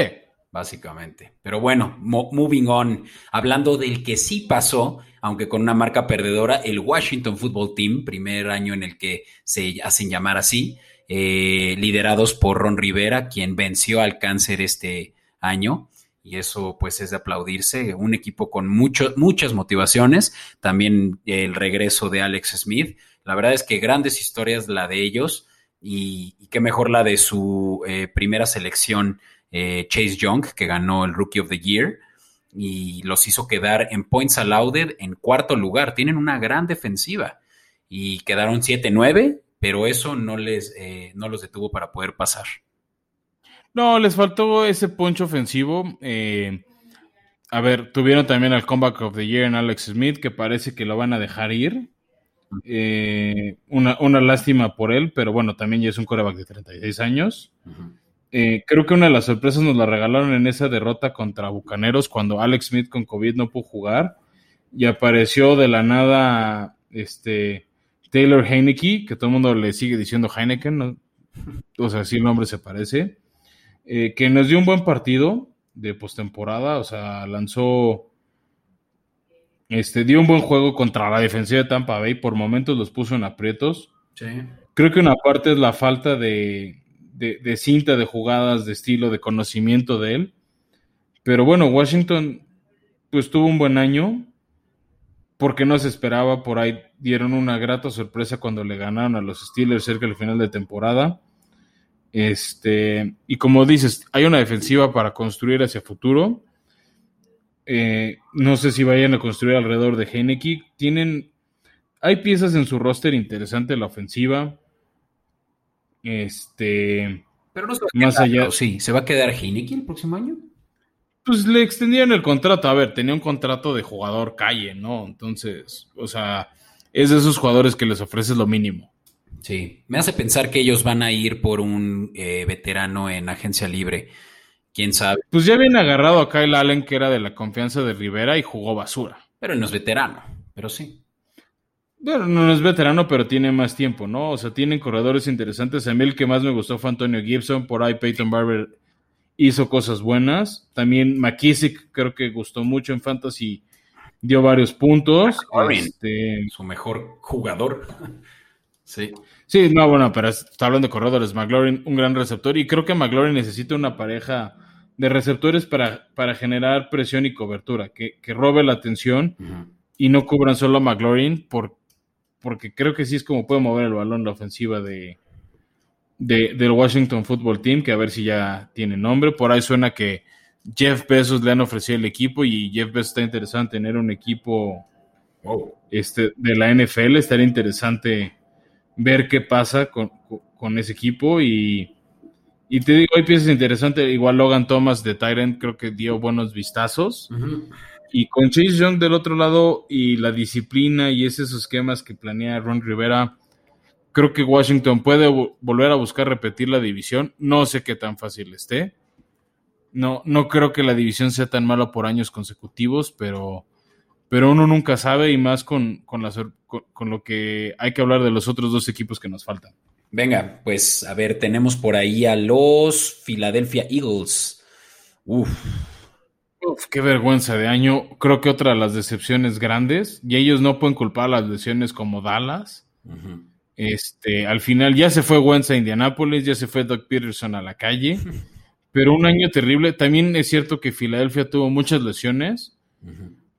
Básicamente. Pero bueno, moving on. Hablando del que sí pasó, aunque con una marca perdedora, el Washington Football Team, primer año en el que se hacen llamar así, eh, liderados por Ron Rivera, quien venció al cáncer este año. Y eso pues es de aplaudirse. Un equipo con mucho, muchas motivaciones. También el regreso de Alex Smith. La verdad es que grandes historias la de ellos. Y, qué mejor la de su eh, primera selección, eh, Chase Young, que ganó el Rookie of the Year y los hizo quedar en points allowed en cuarto lugar. Tienen una gran defensiva y quedaron 7-9 pero eso no les eh, no los detuvo para poder pasar. No, les faltó ese poncho ofensivo. Eh, a ver, tuvieron también al Comeback of the Year en Alex Smith, que parece que lo van a dejar ir. Eh, una, lástima por él, pero bueno, también ya es un coreback de 36 años. creo que una de las sorpresas nos la regalaron en esa derrota contra Bucaneros, cuando Alex Smith con COVID no pudo jugar y apareció de la nada este Taylor Heineke, que todo el mundo le sigue diciendo Heineken, ¿no? o sea, sí el nombre se parece, eh, que nos dio un buen partido de postemporada, o sea, lanzó, este, dio un buen juego contra la defensiva de Tampa Bay, por momentos los puso en aprietos. Sí. Creo que una parte es la falta de, de, de cinta de jugadas, de estilo, de conocimiento de él. Pero bueno, Washington pues tuvo un buen año porque no se esperaba, por ahí dieron una grata sorpresa cuando le ganaron a los Steelers cerca del final de temporada. Este, y como dices, hay una defensiva para construir hacia futuro. Eh, no sé si vayan a construir alrededor de Heineke. Tienen, hay piezas en su roster interesante la ofensiva. Este, Pero no se va a Más quedar, allá-. Sí, ¿se va a quedar Heineken el próximo año? Pues le extendieron el contrato. A ver, tenía un contrato de jugador calle, ¿no? Entonces, o sea, es de esos jugadores que les ofreces lo mínimo. Sí, me hace pensar que ellos van a ir por un eh, veterano en agencia libre. Quién sabe, Pues ya habían agarrado a Kyle Allen, que era de la confianza de Rivera, y jugó basura. pero no es veterano, pero sí. Bueno, no es veterano, pero tiene más tiempo, ¿no? O sea, tienen corredores interesantes. A mí el que más me gustó fue Antonio Gibson. Por ahí Peyton Barber hizo cosas buenas. También McKissick creo que gustó mucho en Fantasy. Dio varios puntos. McLaurin. Este, Su mejor jugador. <laughs> sí. sí, no, bueno, pero está hablando de corredores. McLaurin, un gran receptor. Y creo que McLaurin necesita una pareja de receptores para, para generar presión y cobertura. Que, que robe la atención y no cubran solo a McLaurin por, porque creo que sí es como puede mover el balón la ofensiva de, de- del Washington Football Team, que a ver si ya tiene nombre. Por ahí suena que Jeff Bezos le han ofrecido el equipo y Jeff Bezos está interesado en tener un equipo Wow. este, de la NFL. Estaría interesante ver qué pasa con, con- ese equipo y, y te digo, hay piezas interesantes. Igual Logan Thomas de Tyrant creo que dio buenos vistazos. Y con Chase Young del otro lado y la disciplina y esos esquemas que planea Ron Rivera, creo que Washington puede vo- volver a buscar repetir la división. No sé qué tan fácil esté. No, no creo que la división sea tan mala por años consecutivos, pero, pero uno nunca sabe y más con, con, la sor- con, con lo que hay que hablar de los otros dos equipos que nos faltan. Venga, pues a ver, tenemos por ahí a los Philadelphia Eagles. Uf, Uf, qué vergüenza de año. Creo que otra de las decepciones grandes, y ellos no pueden culpar a las lesiones como Dallas. ujú. Este, al final ya se fue Wentz a Indianápolis, ya se fue Doug Peterson a la calle, <laughs> pero un año terrible. También es cierto que Filadelfia tuvo muchas lesiones,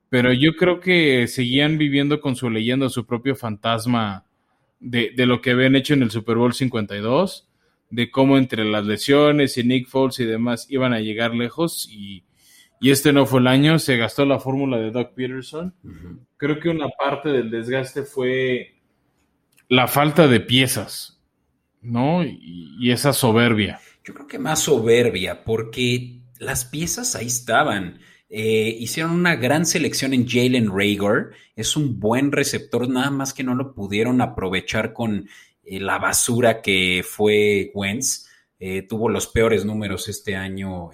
pero yo creo que seguían viviendo con su leyenda, su propio fantasma de, de lo que habían hecho en el Super Bowl 52, de cómo entre las lesiones y Nick Foles y demás iban a llegar lejos y, y este no fue el año, se gastó la fórmula de Doug Peterson. Creo que una parte del desgaste fue la falta de piezas, ¿no? Y, esa soberbia. Yo creo que más soberbia, porque las piezas ahí estaban. Eh, hicieron una gran selección en Jalen Rager. Es un buen receptor, nada más que no lo pudieron aprovechar con eh, la basura que fue Wentz. Eh, tuvo los peores números este año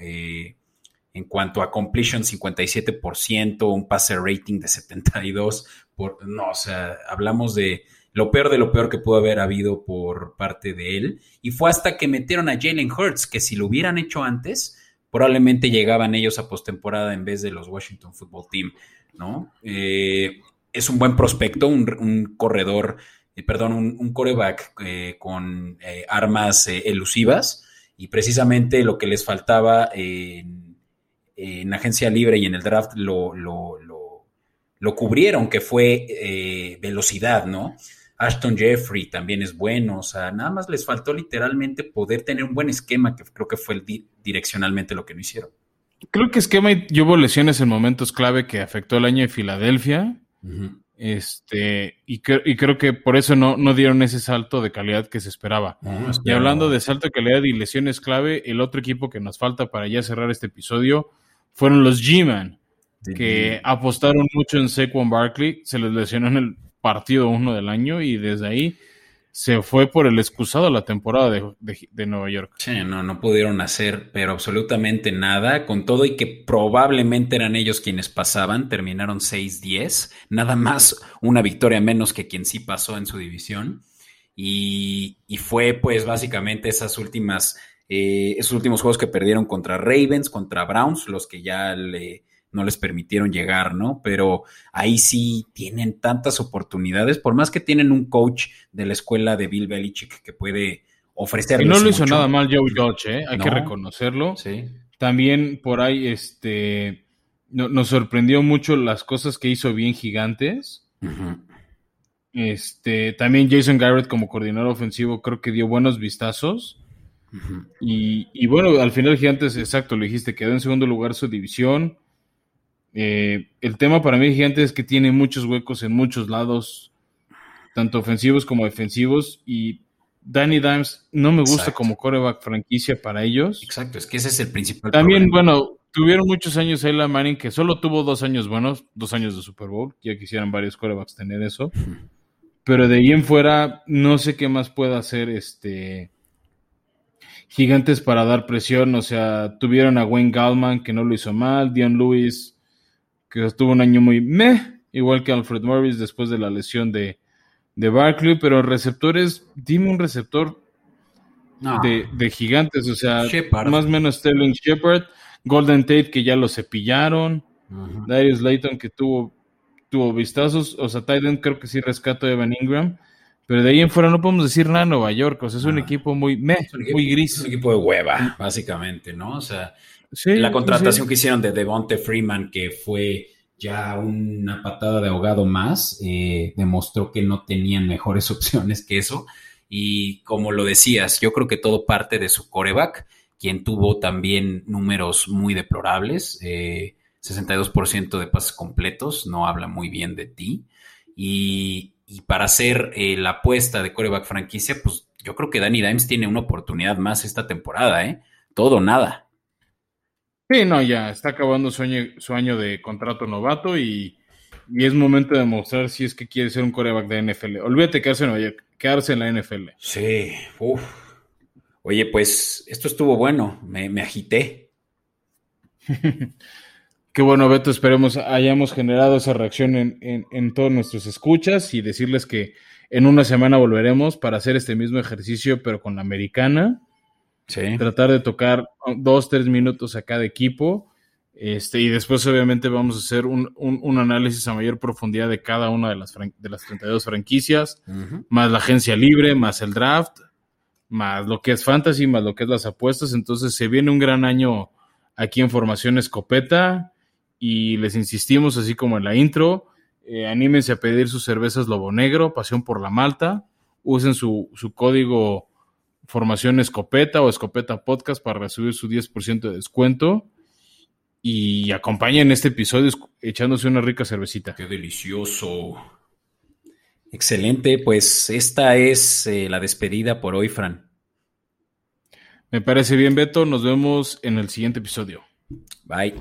en cuanto a completion, 57%, un pase rating de 72%. Por, no, o sea, hablamos de lo peor de lo peor que pudo haber habido por parte de él. Y fue hasta que metieron a Jalen Hurts, que si lo hubieran hecho antes, probablemente llegaban ellos a postemporada en vez de los Washington Football Team, ¿no? Eh, es un buen prospecto, un, un corredor, eh, perdón, un, un coreback eh, con eh, armas eh, elusivas y precisamente lo que les faltaba en, en agencia libre y en el draft lo, lo, lo, lo cubrieron, que fue velocidad, ¿no? Ashton Jeffrey también es bueno, o sea, nada más les faltó literalmente poder tener un buen esquema, que creo que fue el di direccionalmente lo que no hicieron. Creo que esquema y hubo lesiones en momentos clave que afectó el año de Filadelfia. Uh -huh. Este, y, cre y, creo que por eso no, no, dieron ese salto de calidad que se esperaba. No, y hablando de salto de calidad y lesiones clave, el otro equipo que nos falta para ya cerrar este episodio fueron los G-Man, que apostaron mucho en Saquon Barkley, se les lesionó en el partido uno del año y desde ahí se fue por el excusado la temporada de, Nueva York. Sí, no, no pudieron hacer, pero absolutamente nada, con todo y que probablemente eran ellos quienes pasaban, terminaron 6-10, nada más una victoria menos que quien sí pasó en su división. Y, fue pues básicamente esas últimas, eh, esos últimos juegos que perdieron contra Ravens, contra Browns, los que ya le, no les permitieron llegar, ¿no? Pero ahí sí tienen tantas oportunidades, por más que tienen un coach de la escuela de Bill Belichick que puede ofrecerles Y no lo hizo nada mal Joe Judge, ¿eh? Hay que reconocerlo. Sí. También por ahí, este, nos sorprendió mucho las cosas que hizo bien Gigantes. Este, también Jason Garrett como coordinador ofensivo creo que dio buenos vistazos. y, y, bueno, al final Gigantes, exacto, lo dijiste, quedó en segundo lugar su división. Eh, el tema para mí gigante es que tiene muchos huecos en muchos lados, tanto ofensivos como defensivos, y Danny Dimes no me gusta como coreback franquicia para ellos. Exacto, es que ese es el principal También, bueno, tuvieron muchos años Ella Manning, que solo tuvo dos años buenos, dos años de Super Bowl, ya quisieran varios corebacks tener eso. Pero de ahí en fuera, no sé qué más pueda hacer este Gigantes para dar presión. O sea, tuvieron a Wayne Gallman, que no lo hizo mal, Dion Lewis que estuvo un año muy meh, igual que Alfred Morris después de la lesión de, de Barkley, pero receptores, dime un receptor de, gigantes, o sea, más o menos Sterling Shepard, Golden Tate que ya lo cepillaron, Darius Layton que tuvo, tuvo vistazos, o sea, Titan creo que sí rescato a Evan Ingram, pero de ahí en fuera no podemos decir nada Nueva York, o sea, es un equipo muy meh, muy gris. Es un equipo de hueva, básicamente, ¿no? O sea, la contratación que hicieron de Devonte Freeman, que fue ya una patada de ahogado más, eh, demostró que no tenían mejores <laughs> opciones que eso. Y como lo decías, yo creo que todo parte de su coreback, quien tuvo también números muy deplorables, 62% eh, de pases completos, no habla muy bien de ti. Y, para hacer eh, la apuesta de coreback franquicia, pues yo creo que Danny Dimes tiene una oportunidad más esta temporada, ¿eh? Todo nada. Sí, no, ya está acabando su año, de contrato novato y, es momento de mostrar si es que quiere ser un coreback de NFL. Olvídate quedarse en, quedarse en la NFL. Sí, uff. Oye, pues esto estuvo bueno, me, agité. <laughs> Qué bueno, Beto, esperemos hayamos generado esa reacción en, en, todos nuestros escuchas y decirles que en una semana volveremos para hacer este mismo ejercicio, pero con la americana. Tratar de tocar dos, tres minutos a cada equipo. Este, y después, obviamente, vamos a hacer un, análisis a mayor profundidad de cada una de las, de las 32 franquicias, más la agencia libre, más el draft, más lo que es fantasy, más lo que es las apuestas. Entonces, se viene un gran año aquí en Formación Escopeta. Y les insistimos, así como en la intro, eh, anímense a pedir sus cervezas Lobo Negro, Pasión por la Malta. Usen su, su código Formación Escopeta o Escopeta Podcast para recibir su 10% de descuento. Y acompañen este episodio echándose una rica cervecita. ¡Qué delicioso! Excelente, pues esta es eh, la despedida por hoy, Fran. Me parece bien, Beto. Nos vemos en el siguiente episodio. Bye.